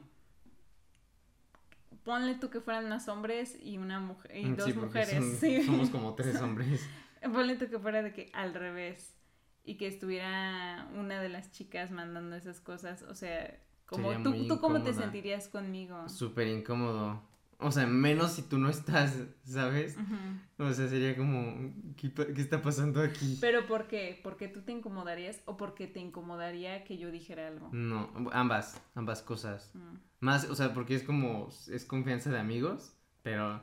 ponle tú que fueran unos hombres y una mujer y Mm, dos sí, mujeres. son- sí. Somos como tres hombres. Ponle tú que fuera de que al revés y que estuviera una de las chicas mandando esas cosas, o sea, como Sería tú, tú cómo te sentirías conmigo. Súper incómodo. O sea, menos si tú no estás, ¿sabes? O sea, sería como, ¿qué, qué está pasando aquí? Pero ¿por qué? ¿Porque tú te incomodarías o porque te incomodaría que yo dijera algo? No, ambas, ambas cosas. Mm. Más, o sea, porque es como, es confianza de amigos, pero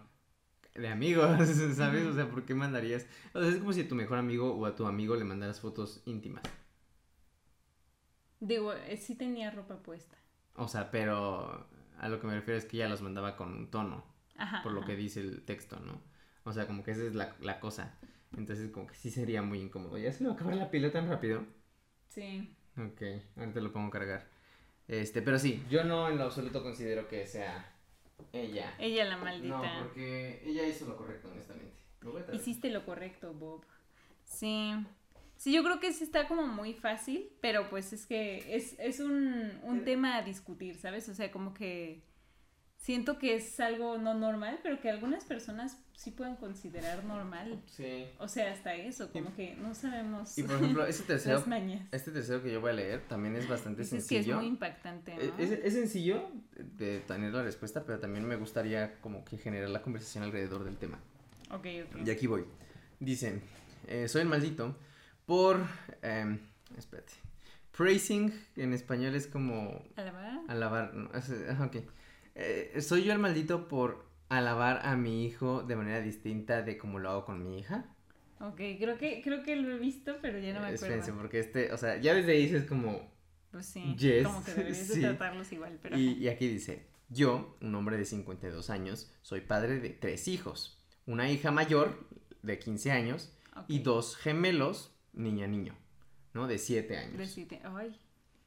de amigos, ¿sabes? O sea, ¿por qué mandarías? O sea, es como si a tu mejor amigo o a tu amigo le mandaras fotos íntimas. Digo, eh, sí tenía ropa puesta. O sea, pero a lo que me refiero es que ella los mandaba con un tono, Ajá. por lo ajá. que dice el texto, ¿no? O sea, como que esa es la, la cosa. Entonces, como que sí sería muy incómodo. ¿Ya se le va a acabar la pila tan rápido? Sí. Ok, ahorita lo pongo a cargar. Este, pero sí, yo no en lo absoluto considero que sea ella. Ella la maldita. No, porque ella hizo lo correcto, honestamente. Lo. Hiciste lo correcto, Bob. Sí. Sí, yo creo que sí está como muy fácil, pero pues es que es, es un, un tema a discutir, ¿sabes? O sea, como que siento que es algo no normal, pero que algunas personas sí pueden considerar normal. Sí. O sea, hasta eso, como que no sabemos Y por ejemplo, tercero, este tercero que yo voy a leer también es bastante Dices que es sencillo. muy impactante, ¿no? Es, es sencillo de tener la respuesta, pero también me gustaría como que generar la conversación alrededor del tema. Ok, ok. Y aquí voy. Dicen, eh, soy el maldito por... em, espérate. Praising en español es como ¿Alabar? alabar. no, es- ajá, ok. Eh, soy yo el maldito por alabar a mi hijo de manera distinta de como lo hago con mi hija. Ok, creo que, creo que lo he visto, pero ya no me Eh, acuerdo. espérense, porque este, o sea, ya desde ahí es como... Pues sí, Yes, como que deberías sí. de tratarlos igual, pero... Y, y aquí dice, yo, un hombre de 52 años, soy padre de tres hijos. Una hija mayor de 15 años ok. y dos gemelos, niña, niño, ¿no? De 7 años. De siete. Ay,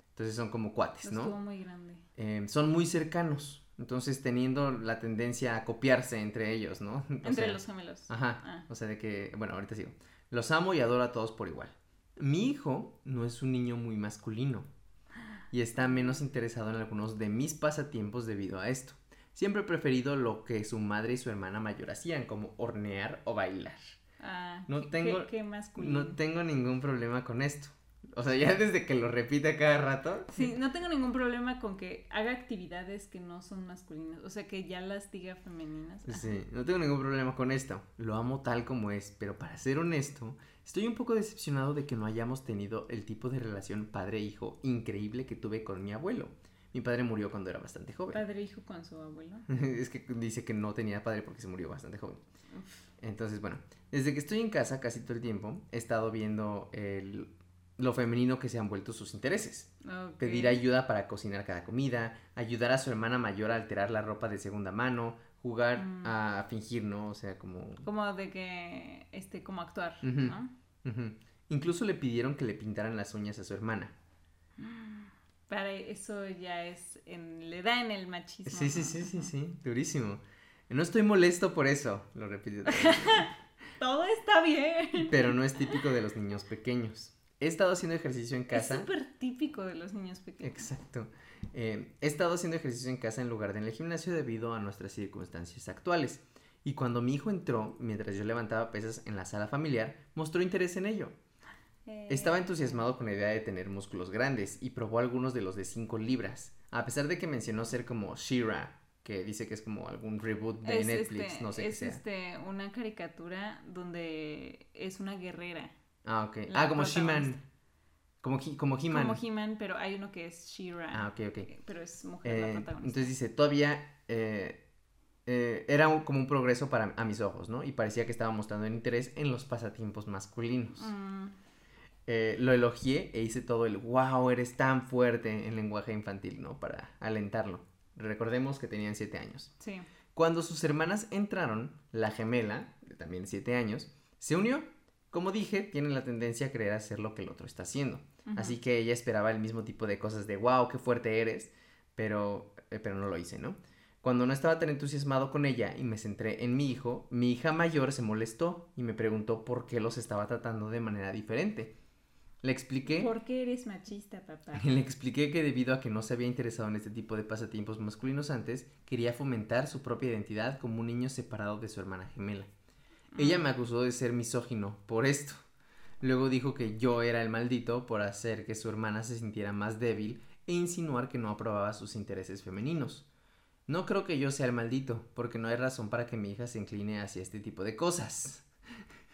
Entonces son como cuates, lo estuvo ¿no? muy grande. Eh, son muy cercanos. Entonces teniendo la tendencia a copiarse entre ellos, ¿no? O Entre sea, los gemelos. Ajá. Ah. O sea, de que, bueno, ahorita sigo. Los amo y adoro a todos por igual. Mi hijo no es un niño muy masculino y está menos interesado en algunos de mis pasatiempos debido a esto. Siempre he preferido lo que su madre y su hermana mayor hacían, como hornear o bailar. Ah, No qué- tengo- Qué, qué masculino. No tengo ningún problema con esto. O sea, ya desde que lo repite cada rato. Sí, no tengo ningún problema con que haga actividades que no son masculinas. O sea, que ya las diga femeninas. Ajá. Sí, no tengo ningún problema con esto. Lo amo tal como es, pero para ser honesto, estoy un poco decepcionado de que no hayamos tenido el tipo de relación padre-hijo increíble que tuve con mi abuelo. Mi padre murió cuando era bastante joven. Padre hijo con su abuelo. es que dice que no tenía padre porque se murió bastante joven. Entonces, bueno, desde que estoy en casa casi todo el tiempo, he estado viendo el- lo femenino que se han vuelto sus intereses. Pedir ayuda para cocinar cada comida, ayudar a su hermana mayor a alterar la ropa de segunda mano, jugar Mm. a fingir, ¿no? O sea, como... Como de que, este, como actuar. ¿no? Incluso le pidieron que le pintaran las uñas a su hermana. Para eso ya es, en, le da en el machismo. Sí, sí, sí, sí, sí, durísimo. No estoy molesto por eso, lo vez. Todo está bien. Pero no es típico de los niños pequeños. He estado haciendo ejercicio en Es casa. súper típico de los niños pequeños. Exacto. Eh, he estado haciendo ejercicio en casa en lugar de en el gimnasio debido a nuestras circunstancias actuales. Y cuando mi hijo entró, mientras yo levantaba pesas en la sala familiar, mostró interés en ello. Eh, Estaba entusiasmado con la idea de tener músculos grandes y probó algunos de los de 5 libras, a pesar de que mencionó ser como Shira, que dice que es como algún reboot de es, Netflix, este, no sé qué sea. este, una caricatura donde es una guerrera. Ah, ok. la Ah, como. She-Man. Como, He- como He-Man. Como He-Man, pero hay uno que es She-Ra. ah, ok, ok. Pero es mujer Eh, la protagonista. entonces dice, todavía eh, eh, era un- como un progreso para a mis ojos, ¿no? Y parecía que estaba mostrando el interés en los pasatiempos masculinos. Mm, Eh, lo elogié e hice todo el wow, eres tan fuerte en lenguaje infantil, ¿no? Para alentarlo. Recordemos que tenían 7 años. sí. Cuando sus hermanas entraron, la gemela, de también 7 años, se unió. Como dije, tiene la tendencia a querer hacer lo que el otro está haciendo. Así que ella esperaba el mismo tipo de cosas de wow, qué fuerte eres, pero, eh, pero no lo hice, ¿no? Cuando no estaba tan entusiasmado con ella y me centré en mi hijo, mi hija mayor se molestó y me preguntó por qué los estaba tratando de manera diferente. Le expliqué. ¿Por qué eres machista, papá? Le expliqué que debido a que no se había interesado en este tipo de pasatiempos masculinos antes, quería fomentar su propia identidad como un niño separado de su hermana gemela. Ella me acusó de ser misógino por esto. Luego dijo que yo era el maldito por hacer que su hermana se sintiera más débil e insinuar que no aprobaba sus intereses femeninos. No creo que yo sea el maldito, porque no hay razón para que mi hija se incline hacia este tipo de cosas.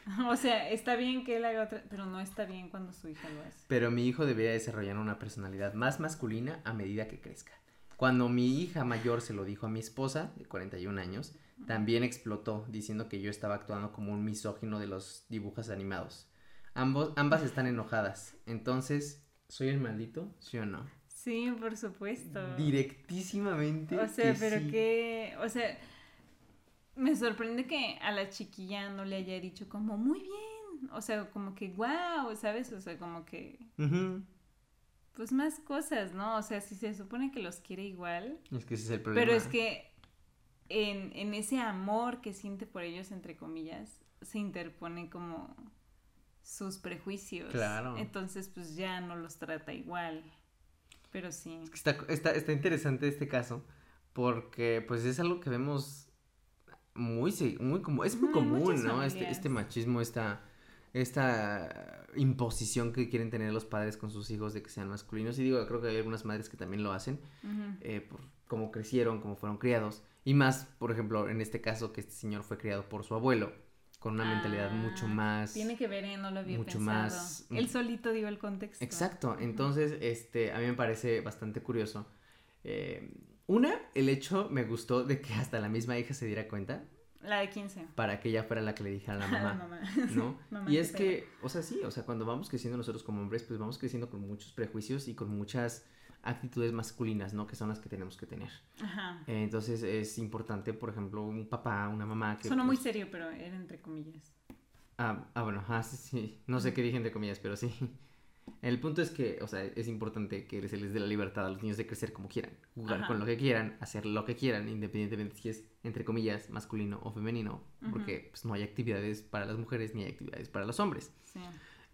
O sea, está bien que él haga otra, pero no está bien cuando su hija lo hace. Pero mi hijo debería desarrollar una personalidad más masculina a medida que crezca. Cuando mi hija mayor se lo dijo a mi esposa, de 41 años, también explotó diciendo que yo estaba actuando como un misógino de los dibujos animados. Ambos, ambas están enojadas. Entonces, ¿soy el maldito? ¿Sí o no? Sí, por supuesto. Directísimamente. O sea, que pero sí. que, o sea, me sorprende que a la chiquilla no le haya dicho como muy bien, o sea, como que wow, ¿sabes? O sea, como que pues más cosas, ¿no? O sea, si se supone que los quiere igual, Es que ese es el problema. pero es que en, en ese amor que siente por ellos, entre comillas, se interpone como sus prejuicios. Claro. Entonces, pues ya no los trata igual. Pero sí. Es que Está, está, está interesante este caso porque pues es algo que vemos muy, muy como es muy común, ¿no? Este, este machismo, esta, esta imposición que quieren tener los padres con sus hijos de que sean masculinos. Y digo, creo que hay algunas madres que también lo hacen, eh, por cómo crecieron, cómo fueron criados. Y más, por ejemplo, en este caso que este señor fue criado por su abuelo, con una mentalidad mucho Ah, más... Tiene que ver, ¿eh? No lo había mucho pensado. más- Él solito dio el contexto. Exacto, entonces, este, a mí me parece bastante curioso. Eh, una, el hecho me gustó de que hasta la misma hija se diera cuenta La de 15. para que ella fuera la que le dijera a la A la mamá, mamá. ¿no? Mamá, y es que, o sea, sí, o sea, cuando vamos creciendo nosotros como hombres, pues vamos creciendo con muchos prejuicios y con muchas actitudes masculinas, ¿no? Que son las que tenemos que tener. Ajá. Eh, entonces es importante, por ejemplo, un papá, una mamá que... Sonó muy pues, serio, pero era entre comillas. Ah, ah, bueno, ah, sí, sí. No sé qué dije entre comillas, pero sí. El punto es que, o sea, es importante que se les dé la libertad a los niños de crecer como quieran, jugar Ajá. con lo que quieran, hacer lo que quieran, independientemente si es, entre comillas, masculino o femenino, porque pues, no hay actividades para las mujeres ni hay actividades para los hombres. Sí.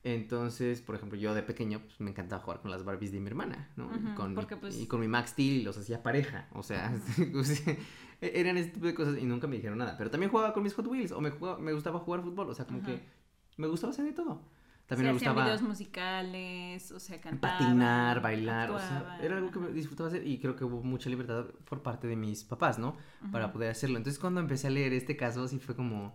Entonces, por ejemplo, yo de pequeño pues, me encantaba jugar con las Barbies de mi hermana, ¿no? y, con mi- pues- y con mi Max Steel y los hacía pareja, o sea, o sea, eran ese tipo de cosas y nunca me dijeron nada. Pero también jugaba con mis Hot Wheels o me, jugaba- me gustaba jugar fútbol, o sea, como que me gustaba hacer de todo. También me hacían gustaba videos musicales, o sea, cantaban. patinar, bailar, o sea, era algo que me disfrutaba hacer y creo que hubo mucha libertad por parte de mis papás, ¿no? Para poder hacerlo. Entonces cuando empecé a leer este caso sí fue como,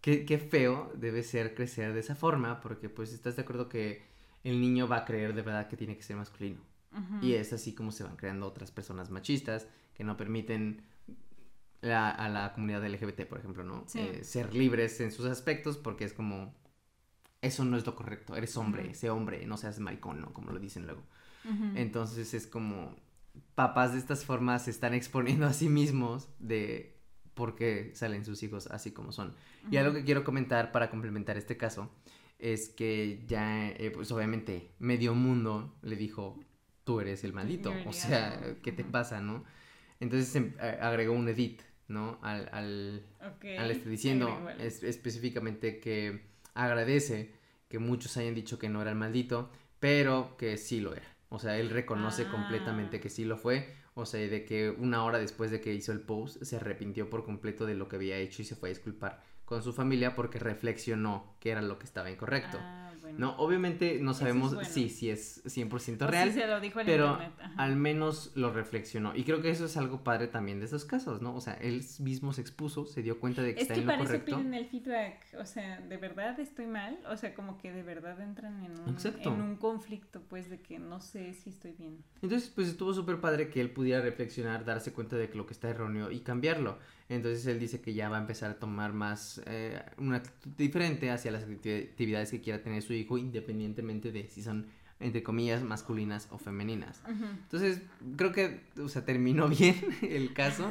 qué, qué feo debe ser crecer de esa forma, porque pues estás de acuerdo que el niño va a creer de verdad que tiene que ser masculino. Y es así como se van creando otras personas machistas que no permiten la- a la comunidad LGBT, por ejemplo, ¿no? Sí. Eh, ser libres en sus aspectos porque es como, eso no es lo correcto, eres hombre, Ujú. sé hombre, no seas maricón, ¿no? Como lo dicen luego. Entonces es como, papás de estas formas se están exponiendo a sí mismos de por qué salen sus hijos así como son. Y algo que quiero comentar para complementar este caso es que ya, eh, pues obviamente, medio mundo le dijo, tú eres el maldito, o sea. ¿qué te pasa, no? Entonces em, agregó un edit, ¿no? Al, al, al este diciendo es- específicamente que agradece que muchos hayan dicho que no era el maldito, pero que sí lo era. O sea, él reconoce Ah. completamente que sí lo fue. O sea, de que una hora después de que hizo el post se arrepintió por completo de lo que había hecho y se fue a disculpar con su familia porque reflexionó que era lo que estaba incorrecto. Ah, bueno. No, obviamente no es sabemos bueno. si, si es 100% O sí real, se lo dijo pero al menos lo reflexionó. Y creo que eso es algo padre también de esos casos, ¿no? O sea, él mismo se expuso, se dio cuenta de que Es está que en lo para eso correcto. piden el feedback, o sea, ¿de verdad estoy mal? O sea, como que de verdad entran en un, en un conflicto, pues, de que no sé si estoy bien. Entonces, pues estuvo súper padre que él pudiera reflexionar, darse cuenta de que lo que está erróneo y cambiarlo. Entonces él dice que ya va a empezar a tomar más eh, una actitud diferente hacia las acti- actividades que quiera tener su hijo, independientemente de si son, entre comillas, masculinas o femeninas. Entonces, creo que, o sea, terminó bien el caso,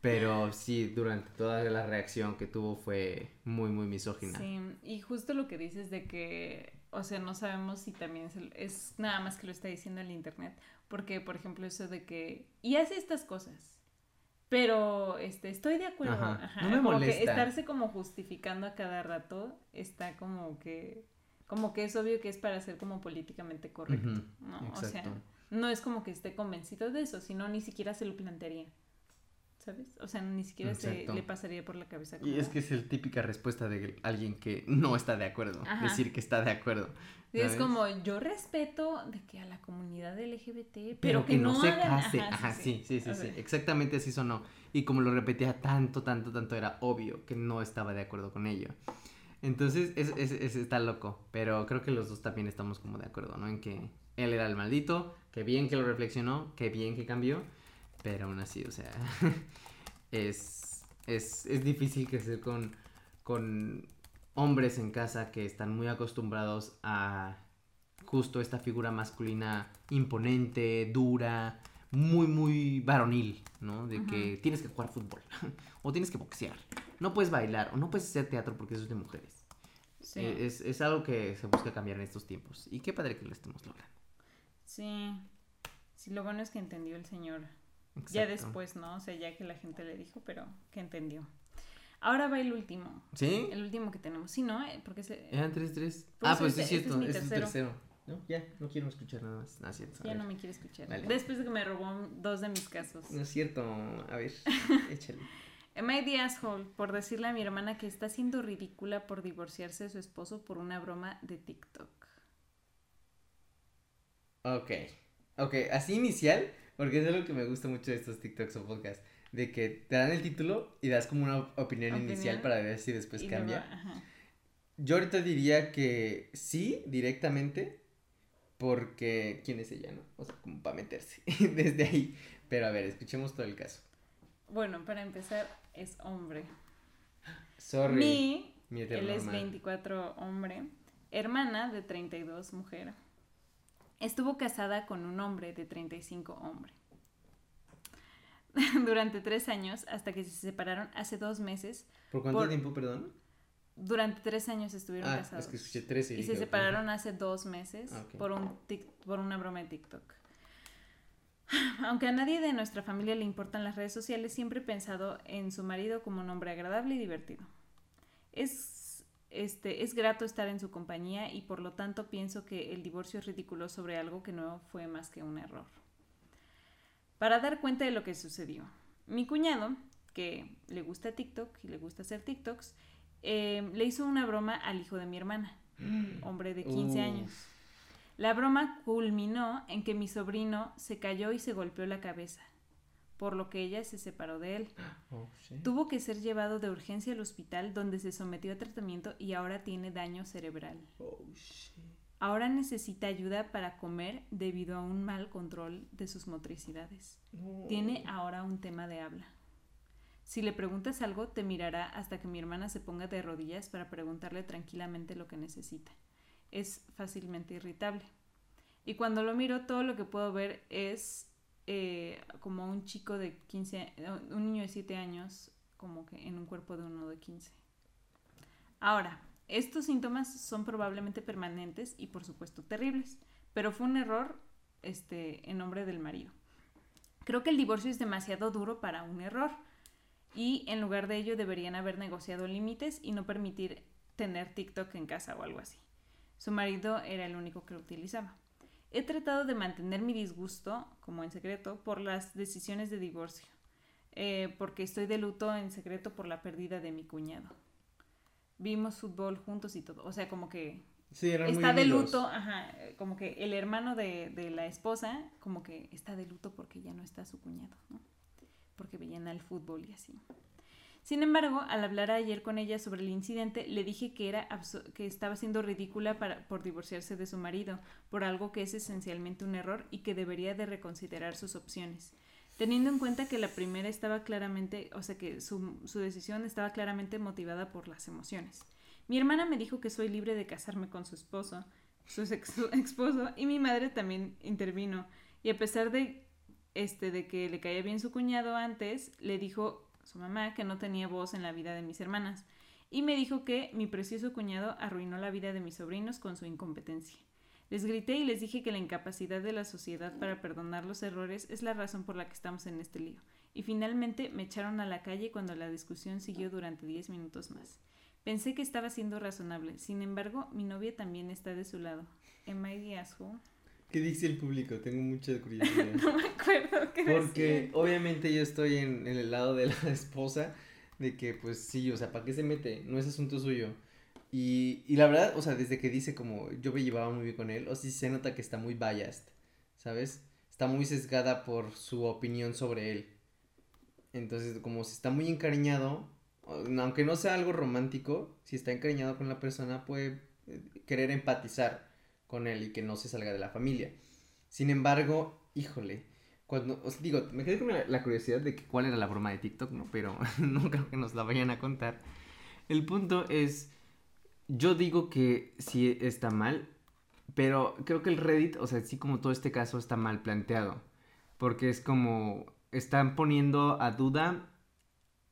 pero sí, durante toda la reacción que tuvo fue muy, muy misógina. Sí, y justo lo que dices de que, o sea, no sabemos si también se- es nada más que lo está diciendo el internet, porque, por ejemplo, eso de que, y hace estas cosas, pero, este, estoy de acuerdo, Ajá, ajá, no me como molesta. que estarse como justificando a cada rato está como que Como que es obvio que es para ser como políticamente correcto, ¿no? O sea, no es como que esté convencido de eso, sino ni siquiera se lo plantearía. ¿Sabes? O sea, ni siquiera se le pasaría por la cabeza. Y es que es la típica respuesta de alguien que no está de acuerdo. Ajá. Decir que está de acuerdo. Sí, es como yo respeto de que a la comunidad LGBT, pero, Pero que no, se hagan- case. Ajá, Ajá, sí, sí, sí, sí. sea, Exactamente así sonó. Y como lo repetía tanto, tanto, tanto, era obvio que no estaba de acuerdo con ello. Entonces, es, es- es- está loco. Pero creo que los dos también estamos como de acuerdo, ¿no? En que él era el maldito, que bien que lo reflexionó, que bien que cambió. Pero aún así, o sea, es, es, es difícil crecer con, con hombres en casa que están muy acostumbrados a justo esta figura masculina imponente, dura, muy, muy varonil, ¿no? De que tienes que jugar fútbol, o tienes que boxear, no puedes bailar, o no puedes hacer teatro porque eso es de mujeres. sí, Eh, Es, es algo que se busca cambiar en estos tiempos. Y qué padre que lo estemos logrando. sí. Sí, lo bueno es que entendió el señor. Ya después, ¿no? O sea, ya que la gente le dijo, pero que entendió. Ahora va el último. ¿Sí? El último que tenemos. Sí, ¿no? Eh, Porque se... Eran tres, tres. Por ah, pues sí, este- es este es cierto. mi es tu tercero. No, ya, no quiero escuchar nada más. No, cierto. ya no me quiere escuchar. Dale. Después de que me robó dos de mis casos. No es cierto. A ver, échale. I the asshole por decirle a mi hermana que está siendo ridícula por divorciarse de su esposo por una broma de TikTok. Ok. Ok, así inicial, porque es algo que me gusta mucho de estos TikToks o podcasts. De que te dan el título y das como una opinión, Opinión. inicial para ver si después cambia. luego, ajá. Yo ahorita diría que sí, directamente, porque ¿quién es ella, no? O sea, como para meterse desde ahí. Pero a ver, escuchemos todo el caso. Bueno, para empezar, es hombre. Sorry. Mi, él es hermano. 24 hombre, hermana de 32 mujer. Estuvo casada con un hombre de 35 hombre. Durante tres años, hasta que se separaron hace dos meses. ¿Por cuánto por- tiempo, perdón? Durante tres años estuvieron Ah, casados. es que escuché 13 Y dije, se separaron hace dos meses Ah, por, un tic- por una broma de TikTok. Aunque a nadie de nuestra familia le importan las redes sociales, siempre he pensado en su marido como un hombre agradable y divertido. Es, este, es grato estar en su compañía y por lo tanto pienso que el divorcio es ridículo sobre algo que no fue más que un error. Para dar cuenta de lo que sucedió, mi cuñado, que le gusta TikTok y le gusta hacer TikToks, eh, le hizo una broma al hijo de mi hermana, hombre de 15 Uf. años. La broma culminó en que mi sobrino se cayó y se golpeó la cabeza, por lo que ella se separó de él. Oh. Tuvo que ser llevado de urgencia al hospital donde se sometió a tratamiento y ahora tiene daño cerebral. Oh. Ahora necesita ayuda para comer debido a un mal control de sus motricidades. Tiene ahora un tema de habla. Si le preguntas algo, te mirará hasta que mi hermana se ponga de rodillas para preguntarle tranquilamente lo que necesita. Es fácilmente irritable. Y cuando lo miro, todo lo que puedo ver es eh, como un chico de 15, a- un niño de 7 años, como que en un cuerpo de uno de 15. Ahora, estos síntomas son probablemente permanentes y por supuesto terribles, pero fue un error este, en nombre del marido. Creo que el divorcio es demasiado duro para un error y en lugar de ello deberían haber negociado límites y no permitir tener TikTok en casa o algo así. Su marido era el único que lo utilizaba. He tratado de mantener mi disgusto, como en secreto, por las decisiones de divorcio, eh, porque estoy de luto en secreto por la pérdida de mi cuñado. Vimos fútbol juntos y todo, o sea, como que Sí, eran muy está de luto, ajá, como que el hermano de, de la esposa, como que está de luto porque ya no está su cuñado, ¿no? Porque veían al fútbol y así. Sin embargo, al hablar ayer con ella sobre el incidente, le dije que, era que estaba siendo ridícula para, por divorciarse de su marido, por algo que es esencialmente un error y que debería de reconsiderar sus opciones. Teniendo en cuenta que la primera estaba claramente, o sea que su, su decisión estaba claramente motivada por las emociones. Mi hermana me dijo que soy libre de casarme con su esposo, su ex esposo, y mi madre también intervino. Y a pesar de, este, de que le caía bien su cuñado antes, le dijo su mamá que no tenía voz en la vida de mis hermanas. Y me dijo que mi precioso cuñado arruinó la vida de mis sobrinos con su incompetencia. Les grité y les dije que la incapacidad de la sociedad para perdonar los errores es la razón por la que estamos en este lío. Y finalmente me echaron a la calle cuando la discusión siguió durante 10 minutos más. Pensé que estaba siendo razonable. Sin embargo, mi novia también está de su lado. Am I the? ¿Qué dice el público? Tengo mucha curiosidad. no me acuerdo qué Porque decía. obviamente yo estoy en, en el lado de la esposa de que pues sí, o sea, ¿para qué se mete? No es asunto suyo. Y, y la verdad, o sea, desde que dice como yo me llevaba muy bien con él, o sí se nota que está muy biased, ¿sabes? Está muy sesgada por su opinión sobre él. Entonces, como si está muy encariñado, aunque no sea algo romántico, si está encariñado con la persona, puede eh, querer empatizar con él y que no se salga de la familia. Sin embargo, híjole, cuando, os digo, me quedé con la, curiosidad de que cuál era la broma de TikTok, ¿no? Pero no creo que nos la vayan a contar. El punto es, yo digo que sí está mal, pero creo que el Reddit, o sea, sí como todo este caso está mal planteado, porque es como, están poniendo a duda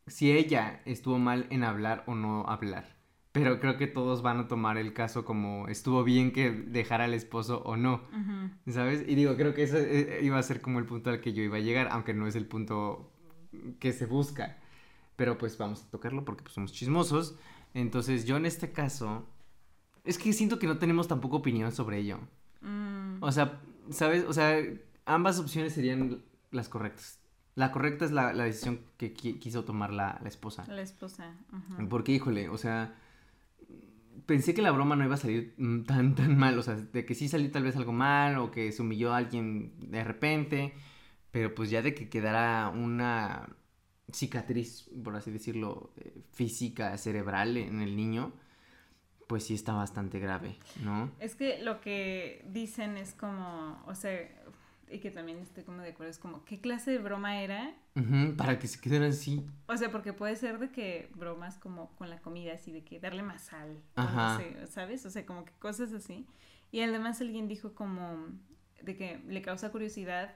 si ella estuvo mal en hablar o no hablar. Pero creo que todos van a tomar el caso como estuvo bien que dejara al esposo o no. Ujú. ¿Sabes? Y digo, creo que eso eh, iba a ser como el punto al que yo iba a llegar, aunque no es el punto que se busca. Pero pues vamos a tocarlo porque pues, somos chismosos. Entonces yo en este caso, es que siento que no tenemos tampoco opinión sobre ello. Mm, O sea, ¿sabes? O sea, ambas opciones serían las correctas. La correcta es la, la decisión que qui- quiso tomar la, la esposa. la esposa. ujú. Porque, híjole, o sea, pensé que la broma no iba a salir mm, tan, tan mal. O sea, de que sí salió tal vez algo mal o que se humilló a alguien de repente. Pero pues ya de que quedara una cicatriz, por así decirlo, eh, física, cerebral en el niño, pues sí está bastante grave, ¿no? Es que lo que dicen es como, o sea, y que también estoy como de acuerdo, es como, ¿qué clase de broma era? Ujú, para que se quedara así. O sea, porque puede ser de que bromas como con la comida, así de que darle más sal, o Ajá. no sé, ¿sabes? O sea, como que cosas así. Y además alguien dijo como de que le causa curiosidad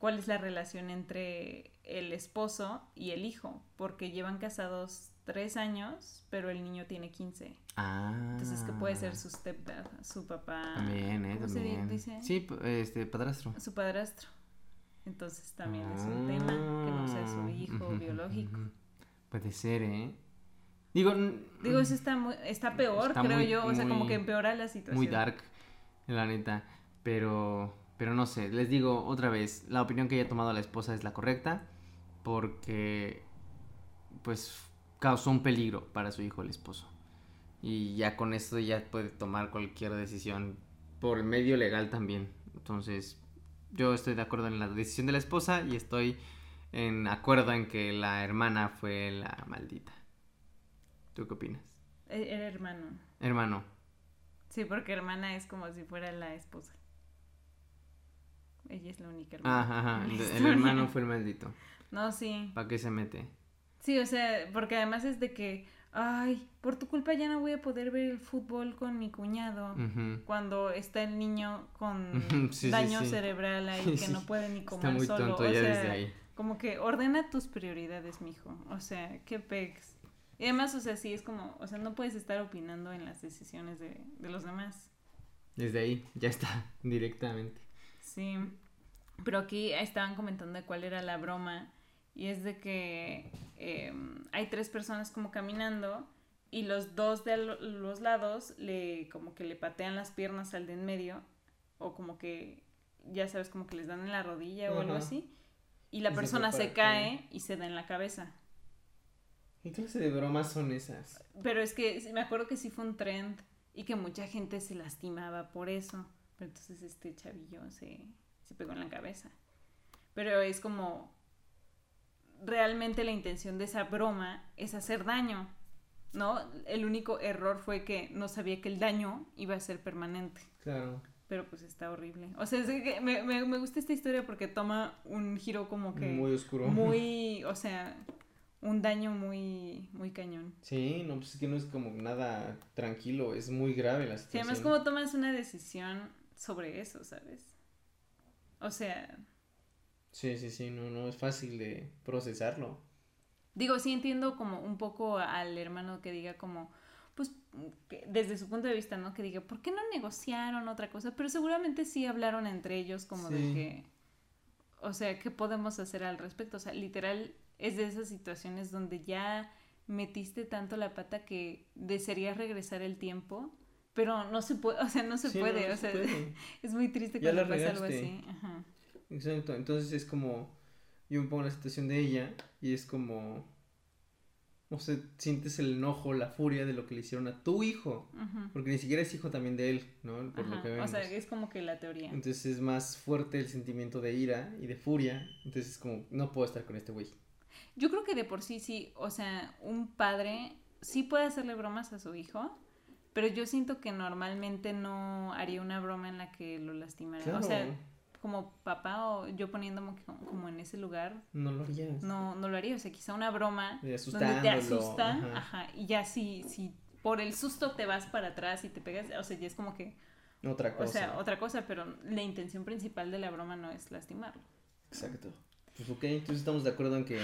cuál es la relación entre el esposo y el hijo, porque llevan casados tres años, pero el niño tiene 15. Ah. Entonces, que puede ser su stepdad, su papá. También, ¿eh? ¿cómo se También. dice? Sí, este, padrastro. Su padrastro. Entonces también es un tema que no sea su Ah, hijo biológico. Puede ser, ¿eh? Digo, Digo, eso está muy, está peor, Está creo muy- yo. O sea, como que empeora la situación. muy dark, la neta. Pero, pero no sé, les digo otra vez, la opinión que haya tomado la esposa es la correcta porque, pues, causó un peligro para su hijo el esposo. Y ya con esto ya puede tomar cualquier decisión por medio legal también. Entonces, yo estoy de acuerdo en la decisión de la esposa y estoy en acuerdo en que la hermana fue la maldita. ¿Tú qué opinas? E- Era hermano. Hermano. Sí, porque hermana es como si fuera la esposa. Ella es la única hermana. Ajá, ajá. El, hermano fue el maldito. No, sí. ¿Para qué se mete? Sí, o sea, porque además es de que, ay, por tu culpa ya no voy a poder ver el fútbol con mi cuñado. Cuando está el niño con sí, daño sí. cerebral ahí que no puede ni comer Está muy solo. tonto o ya sea, desde ahí. Como que ordena tus prioridades, mijo. O sea, qué pex. Y además, o sea, sí es como, o sea, no puedes estar opinando en las decisiones de, de los demás. Desde ahí, ya está, directamente. Sí. Pero aquí estaban comentando de cuál era la broma. Y es de que eh, hay tres personas como caminando y los dos de lo- los lados le como que le patean las piernas al de en medio o como que ya sabes como que les dan en la rodilla o algo así y la Y persona se cae y se da en la cabeza. ¿Qué clase de bromas son esas? Pero es que me acuerdo que sí fue un trend y que mucha gente se lastimaba por eso. Pero entonces este chavillo se, se pegó en la cabeza. Pero es como, realmente la intención de esa broma es hacer daño, ¿no? El único error fue que no sabía que el daño iba a ser permanente. Claro. Pero pues está horrible. O sea, es que me, me, me gusta esta historia porque toma un giro como que Muy oscuro. muy, o sea, un daño muy, muy cañón. Sí, no, pues es que no es como nada tranquilo, es muy grave la Sí, situación. además cómo tomas una decisión sobre eso, ¿sabes? O sea, Sí, sí, sí, no, no es fácil de procesarlo. digo, sí entiendo como un poco al hermano que diga como, pues, que desde su punto de vista, ¿no? Que diga, ¿por qué no negociaron otra cosa? Pero seguramente sí hablaron entre ellos como de que, o sea, ¿qué podemos hacer al respecto? O sea, literal, es de esas situaciones donde ya metiste tanto la pata que desearías regresar el tiempo, pero no se puede, o sea, no se Sí, no, puede, no o se sea, puede. es muy triste cuando pasa algo así. Ajá. Exacto, entonces es como, yo me pongo en la situación de ella y es como, no sé, sientes el enojo, la furia de lo que le hicieron a tu hijo, porque ni siquiera es hijo también de él, ¿no? Por lo que O vemos. sea, es como que la teoría. Entonces es más fuerte el sentimiento de ira y de furia, entonces es como, no puedo estar con este güey. Yo creo que de por sí sí, o sea, un padre sí puede hacerle bromas a su hijo, pero yo siento que normalmente no haría una broma en la que lo lastimara. Claro, O sea, como papá o yo poniéndome como, en ese lugar, no lo harías. no, no lo haría. O sea, quizá una broma De donde te asusta, ajá. ajá, y ya si, si por el susto te vas para atrás y te pegas, o sea, ya es como que, Otra cosa. o sea, otra cosa, pero la intención principal de la broma no es lastimarlo. Exacto. Pues ok, entonces estamos de acuerdo en que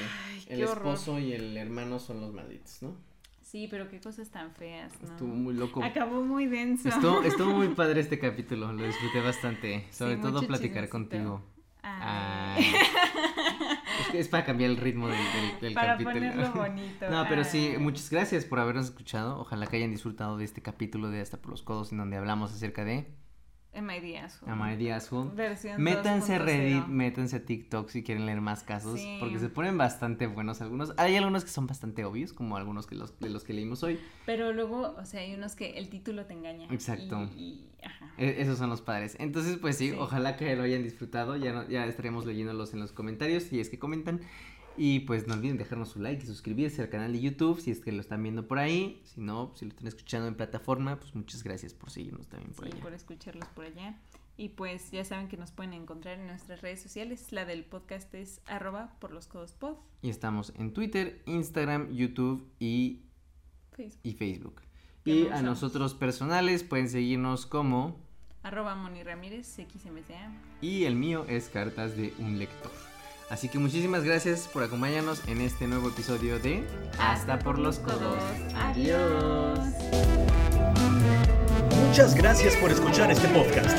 el horror. esposo y el hermano son los malditos, ¿no? Sí, pero qué cosas tan feas, ¿no? Estuvo muy loco. Acabó muy denso. Estuvo, estuvo muy padre este capítulo, lo disfruté bastante. Sobre Sí, todo platicar chismecito. contigo. Ay. Ay. es, que es para cambiar el ritmo del, del- del Para capítulo. ponerlo bonito. No, pero sí, muchas gracias por habernos escuchado. Ojalá que hayan disfrutado de este capítulo de Hasta por los Codos, en donde hablamos acerca de My Díaz. Amar Díaz Who. Versión Métanse a 2.0. Reddit, métanse a TikTok si quieren leer más casos, Sí. porque se ponen bastante buenos algunos. Hay algunos que son bastante obvios, como algunos que los, de los que leímos hoy. Pero luego, o sea, hay unos que el título te engaña. Exacto. Y, y- ajá. E- Esos son los padres. Entonces, pues sí, Sí. ojalá que lo hayan disfrutado. Ya, no- ya estaremos leyéndolos en los comentarios si es que comentan. Y pues no olviden dejarnos su like y suscribirse al canal de YouTube si es que lo están viendo por ahí. Si no, si lo están escuchando en plataforma, pues muchas gracias por seguirnos también por Sí, allá. por escucharlos por allá. Y pues ya saben que nos pueden encontrar en nuestras redes sociales. La del podcast es arroba por los codos pod. Y estamos en Twitter, Instagram, YouTube y, Facebook. y Facebook. ¿Qué Y a nosotros personales pueden seguirnos como... Arroba Moni Ramírez, XMCA. Y el mío es Cartas de un Lector. Así que muchísimas gracias por acompañarnos en este nuevo episodio de Hasta por los codos. Adiós. Muchas gracias por escuchar este podcast.